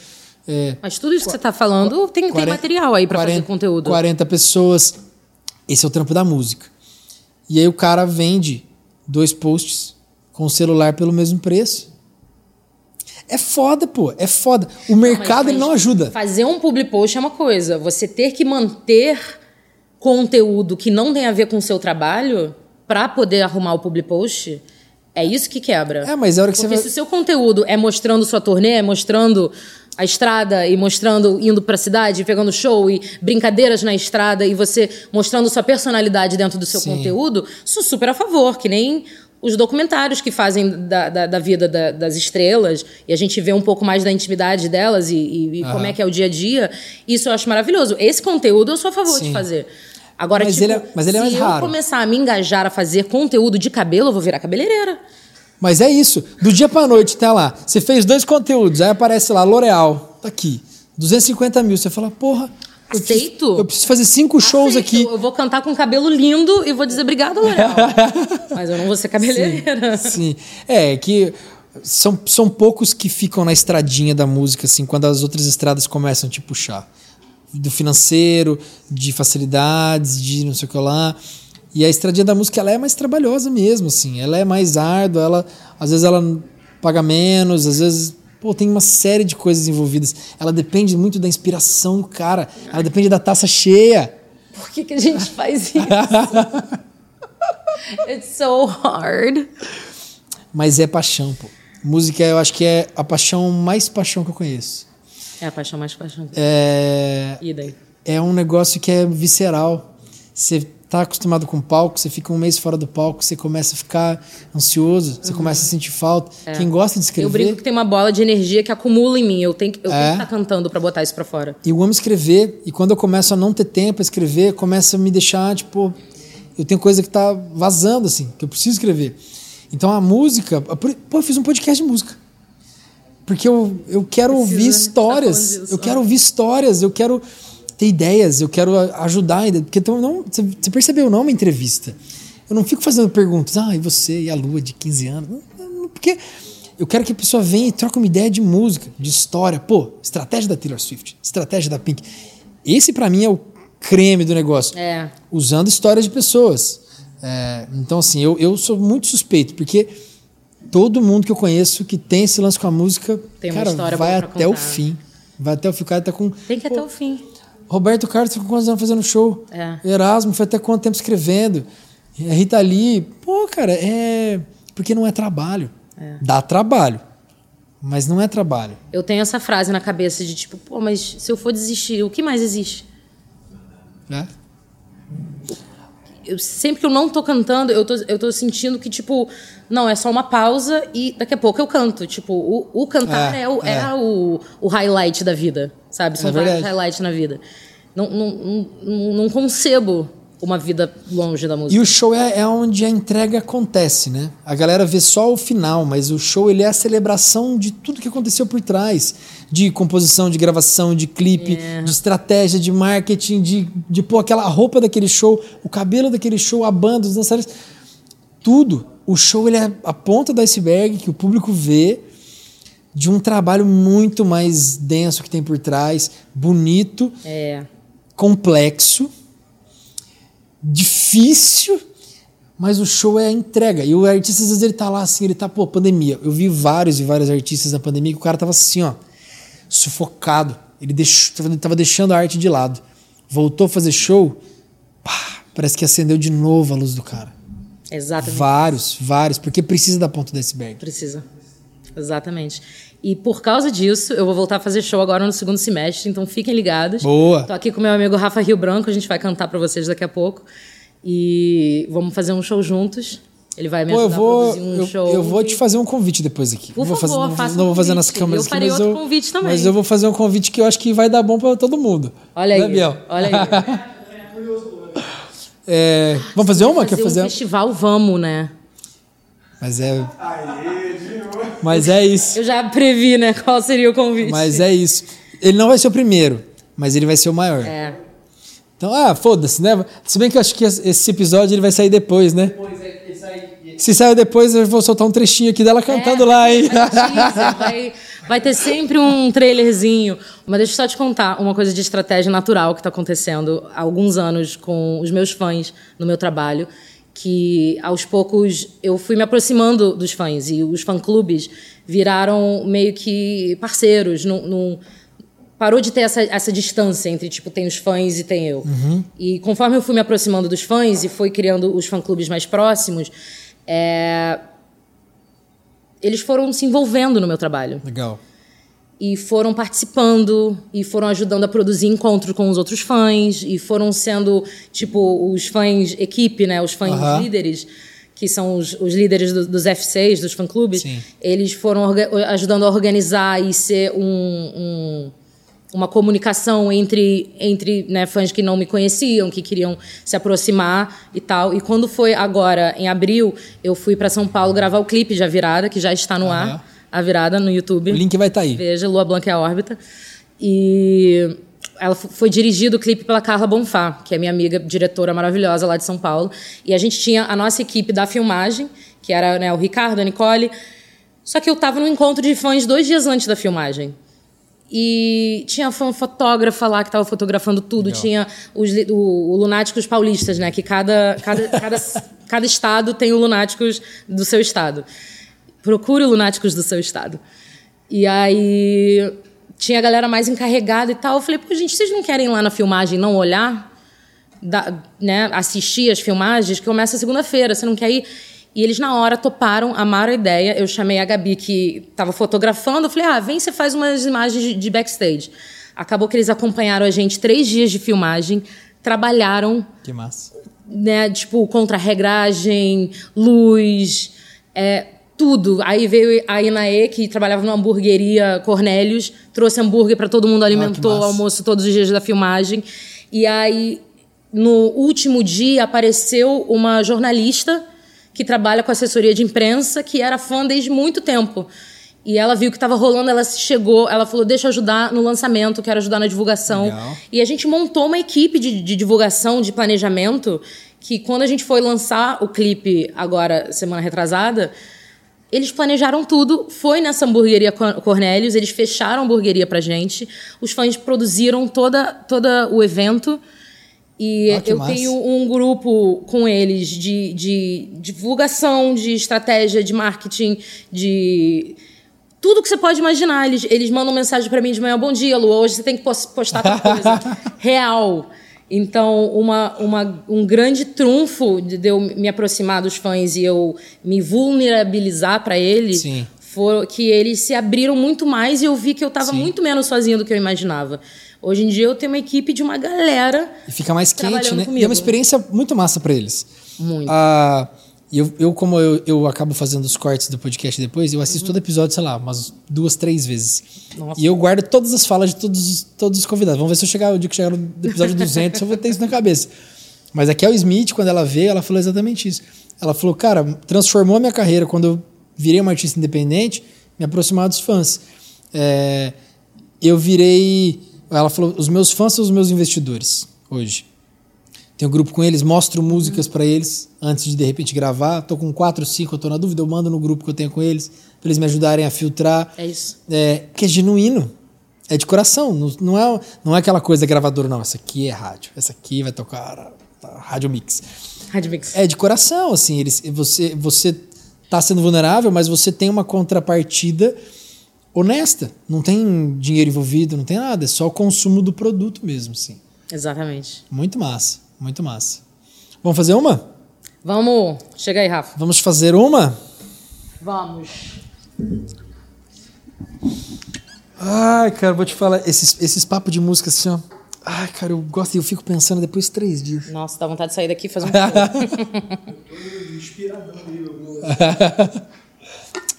É, Mas tudo isso que você está falando tem, 40, tem material aí para fazer conteúdo. 40 pessoas. Esse é o trampo da música. E aí o cara vende dois posts com o celular pelo mesmo preço. É foda, pô. É foda. O mercado não, ele não ajuda. Fazer um public post é uma coisa. Você ter que manter conteúdo que não tem a ver com o seu trabalho para poder arrumar o public post, é isso que quebra. É, mas é hora que Porque você vai... se o seu conteúdo é mostrando sua turnê, é mostrando a estrada e mostrando indo para a cidade, pegando show e brincadeiras na estrada e você mostrando sua personalidade dentro do seu Sim. conteúdo, sou super a favor, que nem os documentários que fazem da, da, da vida da, das estrelas e a gente vê um pouco mais da intimidade delas e, e, e como é que é o dia a dia. Isso eu acho maravilhoso. Esse conteúdo eu sou a favor Sim. de fazer. Agora, mas tipo, ele é, mas ele é mais se raro. eu começar a me engajar a fazer conteúdo de cabelo, eu vou virar cabeleireira. Mas é isso. Do dia pra noite, tá lá. Você fez dois conteúdos, aí aparece lá, L'Oreal, tá aqui. 250 mil. Você fala, porra, Aceito. Eu preciso fazer cinco shows Aceito. aqui. Eu vou cantar com cabelo lindo e vou dizer obrigado. Mas eu não vou ser cabeleireira. Sim, sim. É, que são, são poucos que ficam na estradinha da música, assim, quando as outras estradas começam a te puxar. Do financeiro, de facilidades, de não sei o que lá. E a estradinha da música, ela é mais trabalhosa mesmo, assim. Ela é mais árdua, ela, às vezes ela paga menos, às vezes Pô, tem uma série de coisas envolvidas. Ela depende muito da inspiração do cara. Ela depende da taça cheia. Por que, que a gente faz isso? It's so hard. Mas é paixão, pô. Música, eu acho que é a paixão mais paixão que eu conheço. É a paixão mais paixão. É. E daí? É um negócio que é visceral. Você tá acostumado com palco, você fica um mês fora do palco, você começa a ficar ansioso, você uhum. começa a sentir falta. É. Quem gosta de escrever. Eu brinco que tem uma bola de energia que acumula em mim. Eu tenho que, eu é. estar tá cantando para botar isso para fora. E eu amo escrever, e quando eu começo a não ter tempo para escrever, começa a me deixar, tipo, eu tenho coisa que tá vazando, assim, que eu preciso escrever. Então a música. Pô, eu fiz um podcast de música. Porque eu, eu quero Precisa, ouvir histórias. Tá eu quero ouvir histórias, eu quero ter ideias, eu quero ajudar ainda. Porque então, não, você percebeu, não é uma entrevista. Eu não fico fazendo perguntas, ah, e você, e a lua de 15 anos? Porque eu quero que a pessoa venha e troque uma ideia de música, de história. Pô, estratégia da Taylor Swift, estratégia da Pink. Esse para mim é o creme do negócio. É. Usando histórias de pessoas. É, então, assim, eu, eu sou muito suspeito, porque todo mundo que eu conheço que tem esse lance com a música, tem cara, vai até o fim. Vai até o fim, o cara tá com. Tem que ir até o fim. Roberto Carlos ficou quantos anos fazendo show? É. Erasmo foi até quanto tempo escrevendo? Rita Lee, pô, cara, é. Porque não é trabalho. É. Dá trabalho. Mas não é trabalho. Eu tenho essa frase na cabeça de tipo, pô, mas se eu for desistir, o que mais existe? É? Eu, sempre que eu não tô cantando, eu tô, eu tô sentindo que, tipo, não, é só uma pausa e daqui a pouco eu canto. Tipo, o, o cantar é, é, o, é. é o, o highlight da vida, sabe? São é vários highlights na vida. Não, não, não, não concebo uma vida longe da música. E o show é, é, onde a entrega acontece, né? A galera vê só o final, mas o show ele é a celebração de tudo que aconteceu por trás. De composição, de gravação, de clipe, é. de estratégia, de marketing, de, de pôr aquela roupa daquele show, o cabelo daquele show, a banda, os dançarinos. Tudo. O show ele é a ponta do iceberg que o público vê de um trabalho muito mais denso que tem por trás, bonito, é. complexo difícil, mas o show é a entrega. E o artista, às vezes, ele tá lá assim, ele tá, pô, pandemia. Eu vi vários e vários artistas na pandemia que o cara tava assim, ó, sufocado. Ele deixou, tava deixando a arte de lado. Voltou a fazer show, pá, parece que acendeu de novo a luz do cara. Exatamente. Vários, vários, porque precisa da ponta do iceberg. Precisa. Exatamente. E por causa disso, eu vou voltar a fazer show agora no segundo semestre, então fiquem ligados. Boa! Tô aqui com meu amigo Rafa Rio Branco, a gente vai cantar para vocês daqui a pouco. E vamos fazer um show juntos. Ele vai me Pô, ajudar a vou, produzir um eu, show. eu vou te fazer um convite depois aqui. Por não vou fazer, favor, faça não um vou fazer nas câmeras Eu aqui, mas outro eu, convite também. Mas eu vou fazer um convite que eu acho que vai dar bom pra todo mundo. Olha aí. Né, Biel? Olha aí. É, vamos fazer uma? Quer Fazer um fazer? festival, vamos, né? Mas é. Mas é isso. Eu já previ, né, qual seria o convite. Mas é isso. Ele não vai ser o primeiro, mas ele vai ser o maior. É. Então, ah, foda-se, né? Se bem que eu acho que esse episódio ele vai sair depois, né? Se saiu depois, eu vou soltar um trechinho aqui dela cantando É, lá, hein? Vai, ter teaser, vai, vai ter sempre um trailerzinho. Mas deixa eu só te contar uma coisa de estratégia natural que está acontecendo há alguns anos com os meus fãs no meu trabalho. Que aos poucos eu fui me aproximando dos fãs e os fã-clubes viraram meio que parceiros. Num, num- parou de ter essa, essa distância entre, tipo, tem os fãs e tem eu. E conforme eu fui me aproximando dos fãs e fui criando os fã-clubes mais próximos, é, eles foram se envolvendo no meu trabalho Legal. E foram participando e foram ajudando a produzir encontros com os outros fãs e foram sendo tipo os fãs equipe né os fãs líderes que são os, os líderes do- dos F6 dos fã clubes Sim. eles foram ajudando a organizar e ser um, um- uma comunicação entre entre né, fãs que não me conheciam que queriam se aproximar e tal e quando foi agora em abril eu fui para São Paulo gravar o clipe de A Virada que já está no Aham. ar a virada no YouTube O link vai estar aí. Veja, Lua Blanca é a órbita. E ela foi dirigido o clipe pela Carla Bonfá, que é minha amiga diretora maravilhosa lá de São Paulo. E a gente tinha a nossa equipe da filmagem, que era né, o Ricardo, a Nicole. Só que eu tava no encontro de fãs dois dias antes da filmagem. E tinha fã fotógrafa lá que estava fotografando tudo. Legal. Tinha os, o, o Lunáticos Paulistas, né? Que cada, cada, cada, cada estado tem o Lunáticos do seu estado. Procure Lunáticos do seu estado. E aí tinha a galera mais encarregada e tal. Eu falei, pô, gente, vocês não querem ir lá na filmagem não olhar? Da- né, assistir as filmagens, que começa segunda-feira, você não quer ir? E eles, na hora, toparam, amaram a ideia. Eu chamei a Gabi, que estava fotografando. Eu falei, ah, vem, você faz umas imagens de- de backstage. Acabou que eles acompanharam a gente três dias de filmagem, trabalharam Que massa. né, tipo, contra-regragem, luz, é, tudo. Aí veio a Inaê, que trabalhava numa hamburgueria Cornélios, trouxe hambúrguer para todo mundo, alimentou o massa. almoço todos os dias da filmagem. E aí, no último dia, apareceu uma jornalista que trabalha com assessoria de imprensa, que era fã desde muito tempo. E ela viu que estava rolando, ela chegou, ela falou: Deixa eu ajudar no lançamento, quero ajudar na divulgação. Legal. E a gente montou uma equipe de, de divulgação, de planejamento, que quando a gente foi lançar o clipe agora, semana retrasada, eles planejaram tudo, foi nessa hamburgueria Cor- Cornélios, eles fecharam a hamburgueria pra gente, os fãs produziram toda, toda o evento. E Ah, eu massa. tenho um grupo com eles de, de divulgação, de estratégia, de marketing, de tudo que você pode imaginar. Eles, eles mandam mensagem pra mim de manhã: Bom dia, Lu, hoje você tem que pos- postar tal coisa. Real. Então, uma, uma, um grande trunfo de eu me aproximar dos fãs e eu me vulnerabilizar pra eles Sim. foi que eles se abriram muito mais e eu vi que eu estava muito menos sozinha do que eu imaginava. Hoje em dia eu tenho uma equipe de uma galera. E fica mais quente, né? E comigo. é uma experiência muito massa pra eles. Muito. Ah, e eu, eu, como eu, eu acabo fazendo os cortes do podcast depois, eu assisto todo episódio, sei lá, umas duas, três vezes. Nossa. E eu guardo todas as falas de todos, os- todos os convidados. Vamos ver se eu chegar o dia que chegar no episódio 200, eu vou ter isso na cabeça. Mas a Kel Smith, quando ela veio, ela falou exatamente isso. Ela falou, cara, transformou a minha carreira quando eu virei uma artista independente, me aproximar dos fãs. É, eu virei. Ela falou, os meus fãs são os meus investidores hoje. Tenho um grupo com eles, mostro músicas pra eles antes de de repente gravar. Tô com quatro, cinco, eu tô na dúvida, eu mando no grupo que eu tenho com eles, pra eles me ajudarem a filtrar. É isso. É, que é genuíno. É de coração. Não, não, é, não é aquela coisa gravadora, não. Essa aqui é rádio. Essa aqui vai tocar tá, rádio mix. Rádio Mix. É de coração, assim. Eles, você, você tá sendo vulnerável, mas você tem uma contrapartida honesta. Não tem dinheiro envolvido, não tem nada. É só o consumo do produto mesmo, assim. Exatamente. Muito massa, muito massa. Vamos fazer uma? Vamos. Chega aí, Rafa. Vamos fazer uma? Vamos. Ai, cara, vou te falar, esses, esses papos de música assim, ó. Ai, cara, eu gosto e eu fico pensando depois de três dias. Nossa, dá vontade de sair daqui e fazer um show. Inspiradão aí,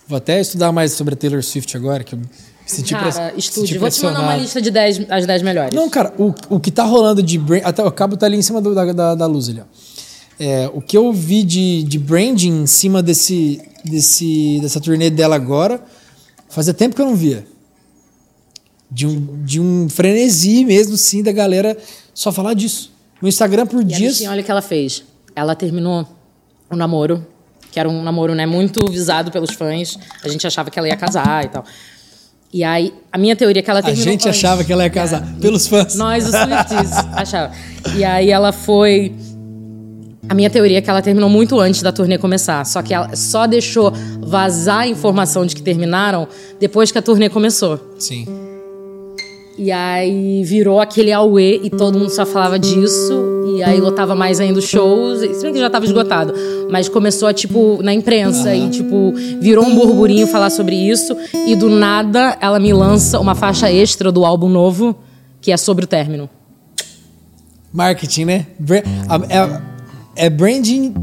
Vou até estudar mais sobre a Taylor Swift agora, que eu me senti Cara, estude. Vou te mandar uma lista de 10, as 10 melhores. Não, cara, o, o que tá rolando de brand... Até o cabo tá ali em cima do, da, da, da, luz ali, ó. É, o que eu vi de, de branding em cima desse, desse, dessa turnê dela agora, fazia tempo que eu não via. De um, de um frenesi mesmo, sim, da galera só falar disso. No Instagram por e dias. Bichinha, olha o que ela fez. Ela terminou o namoro, que era um namoro né, muito visado pelos fãs. A gente achava que ela ia casar e tal. E aí, a minha teoria é que ela terminou... A gente achava que ela ia casar, é, pelos fãs. Nós, os Swifties, achava. E aí ela foi... A minha teoria é que ela terminou muito antes da turnê começar. Só que ela só deixou vazar a informação de que terminaram depois que a turnê começou. Sim. E aí virou aquele auê e todo mundo só falava disso. E aí lotava mais ainda os shows. Se bem que já tava esgotado. Mas começou a, tipo, na imprensa. Uhum. E, tipo, virou um burburinho falar sobre isso. E do nada ela me lança uma faixa extra do álbum novo, que é sobre o término. Marketing, né? É, é branding.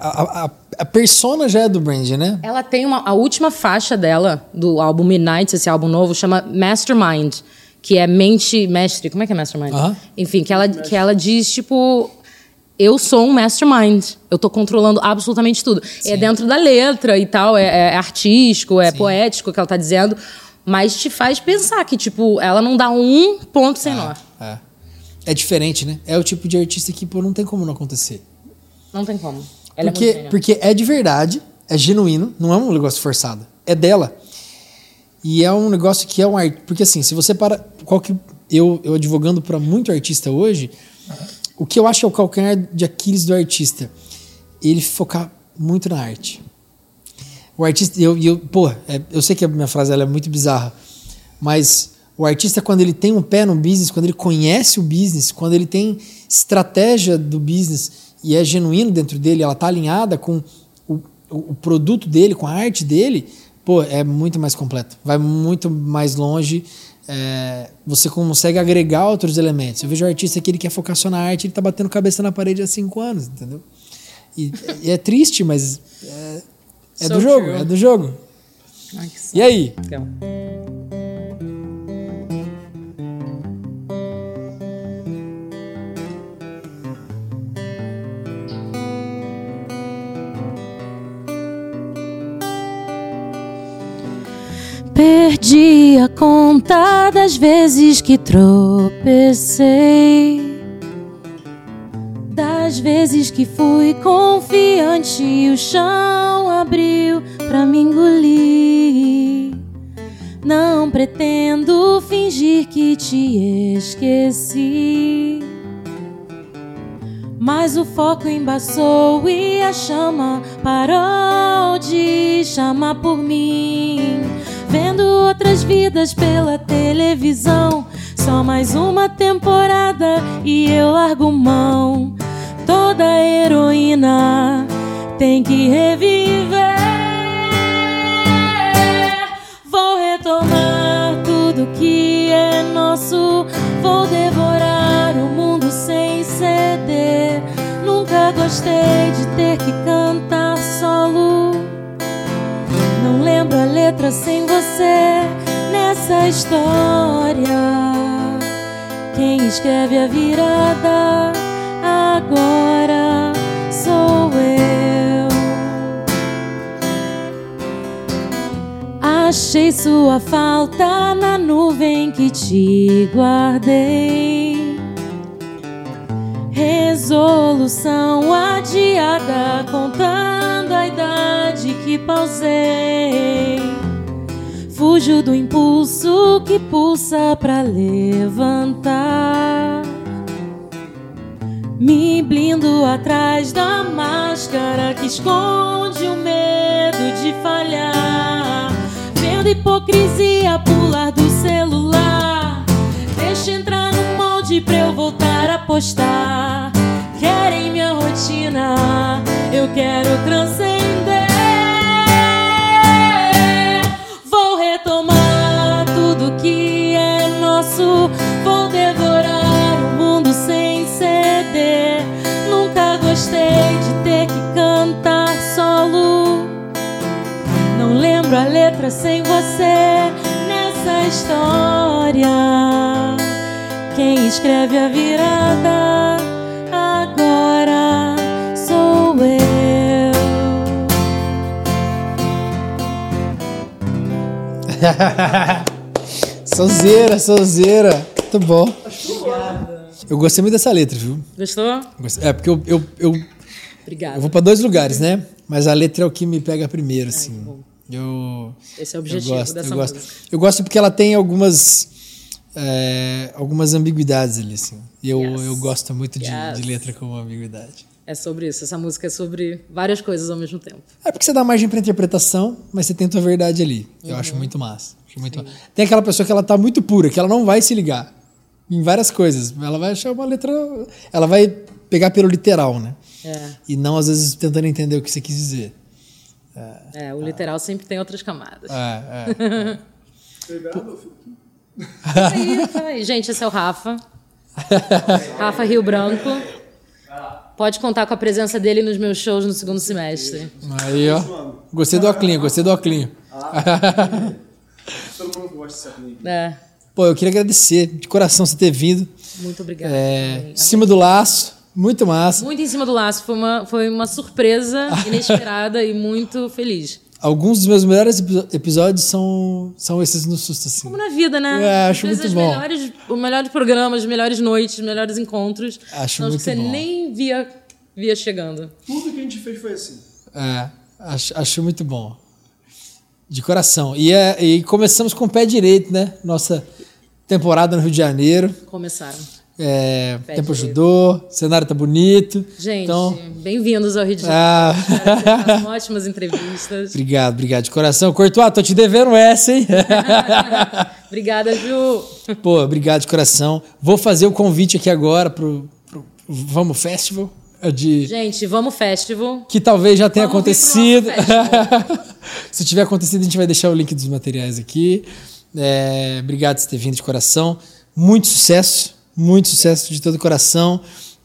A, a, a, persona já é do branding, né? Ela tem uma. A última faixa dela, do álbum Midnight, esse álbum novo, chama Mastermind que é mente mestre, como é que é mastermind? Enfim, que ela, que ela diz tipo eu sou um mastermind. Eu tô controlando absolutamente tudo. É Sim. É dentro da letra e tal, é, é artístico, é Sim. poético o que ela tá dizendo, mas te faz pensar que, tipo, ela não dá um ponto sem é, nó. É. é diferente, né? É o tipo de artista que, pô, não tem como não acontecer. Não tem como. Ela porque, é porque é de verdade, é genuíno, não é um negócio forçado. É dela. E é um negócio que é um art... Porque assim, se você para. Qual que. Eu, eu advogando para muito artista hoje, o que eu acho é o calcanhar de Aquiles do artista? Ele focar muito na arte. O artista. Eu, eu, é, eu sei que a minha frase é muito bizarra, mas o artista, quando ele tem um pé no business, quando ele conhece o business, quando ele tem estratégia do business e é genuíno dentro dele, ela está alinhada com o, o produto dele, com a arte dele, pô, é muito mais completo. Vai muito mais longe. É, você consegue agregar outros elementos. Eu vejo o artista que ele quer focar só na arte, ele tá batendo cabeça na parede há cinco anos, entendeu? E, e é triste, mas é, é so do jogo, true. é do jogo. Ai, e aí? Legal. Perdi a conta das vezes que tropecei, das vezes que fui confiante e o chão abriu pra me engolir. Não pretendo fingir que te esqueci. Mas o foco embaçou e a chama parou de chamar por mim. Vendo outras vidas pela televisão. Só mais uma temporada e eu largo mão. Toda heroína tem que reviver. Vou retomar tudo que é nosso. Vou devorar o mundo sem ceder. Nunca gostei de ter que cantar letra sem você nessa história. Quem escreve a virada agora sou eu. Achei sua falta na nuvem que te guardei. Resolução adiada contando a idade que pausei. Fujo do impulso que pulsa pra levantar. Me blindo atrás da máscara que esconde o medo de falhar. Vendo hipocrisia pular do celular. Deixa entrar no molde pra eu voltar a postar. Querem minha rotina, eu quero transcender. Sem você nessa história. Quem escreve a virada agora sou eu. Sonzeira, sonzeira. Muito bom. Eu gostei muito dessa letra, viu? Gostou? É, porque eu, eu, eu, Obrigada. eu vou para dois lugares, né? Mas a letra é o que me pega primeiro, assim. Eu, Esse é o objetivo eu gosto, dessa eu gosto. música. Eu gosto porque ela tem algumas é, algumas ambiguidades ali, assim. E eu, Yes. eu gosto muito de, Yes. de letra com ambiguidade. É sobre isso. Essa música é sobre várias coisas ao mesmo tempo. É porque você dá margem pra interpretação, mas você tem tua verdade ali. Eu acho muito massa. Acho muito massa. Tem aquela pessoa que ela tá muito pura, que ela não vai se ligar em várias coisas. Ela vai achar uma letra. Ela vai pegar pelo literal, né? É. E não, às vezes, tentando entender o que você quis dizer. É, o literal sempre tem outras camadas. É, é. Aí. Gente, esse é o Rafa. Rafa Rio Branco. Pode contar com a presença dele nos meus shows no segundo semestre. Aí, ó. Gostei do Oclinho, gostei do Oclinho. Todo mundo gosta desse. É, Pô, eu queria agradecer de coração você ter vindo. muito obrigada. É, em cima do laço, muito massa. Muito em cima do laço. Foi uma, foi uma surpresa inesperada e muito feliz. Alguns dos meus melhores epi- episódios são, são esses no susto, assim. Como na vida, né? É, acho muito bom. Melhores, os melhores programas, as melhores noites, os melhores encontros. Acho são os muito que você bom. nem via, via chegando. Tudo que a gente fez foi assim. É, acho, acho muito bom. De coração. E, é, e começamos com o pé direito, né? Nossa temporada no Rio de Janeiro. Começaram. É, tempo ajudou, o cenário tá bonito. Gente, Então, bem-vindos ao Rio de Janeiro. ah, façam ótimas entrevistas. obrigado, obrigado de coração. Courtois, tô te devendo essa, hein? Obrigada, Ju. Pô, obrigado de coração. Vou fazer o convite aqui agora pro, pro Vamos Festival. é De, Gente, vamos festival. que talvez já tenha Vamos acontecido. Se tiver acontecido, a gente vai deixar o link dos materiais aqui. É, obrigado por ter vindo de coração. Muito sucesso, muito sucesso de todo o coração.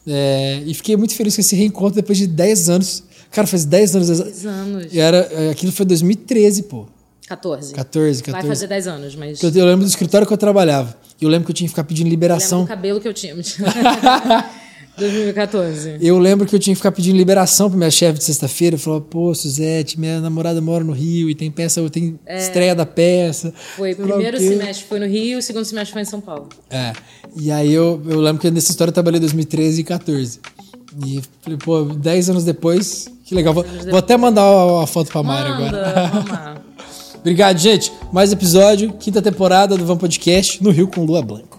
É, e fiquei muito feliz com esse reencontro depois de 10 anos. Cara, faz 10 anos. 10 anos. E era, é, aquilo foi 2013, pô. 14. 14, Vai 14. fazer 10 anos, mas. Eu, eu lembro do escritório que eu trabalhava. E eu lembro que eu tinha que ficar pedindo Lembro liberação. do cabelo que eu tinha. 2014. Eu lembro que eu tinha que ficar pedindo liberação pra minha chefe de sexta-feira. Falou, pô, Suzete, minha namorada mora no Rio e tem peça, tem estreia da peça. É. Foi, primeiro semestre foi no Rio, o segundo semestre foi em São Paulo. É. E aí eu, eu lembro que nessa história eu trabalhei em 2013 e 14. E falei, pô, 10 anos depois, que legal. Vou, vou até mandar a, a foto pra Mari Manda, agora. vamos lá. Obrigado, gente. Mais episódio, quinta temporada do Van Podcast no Rio com Lua Blanc.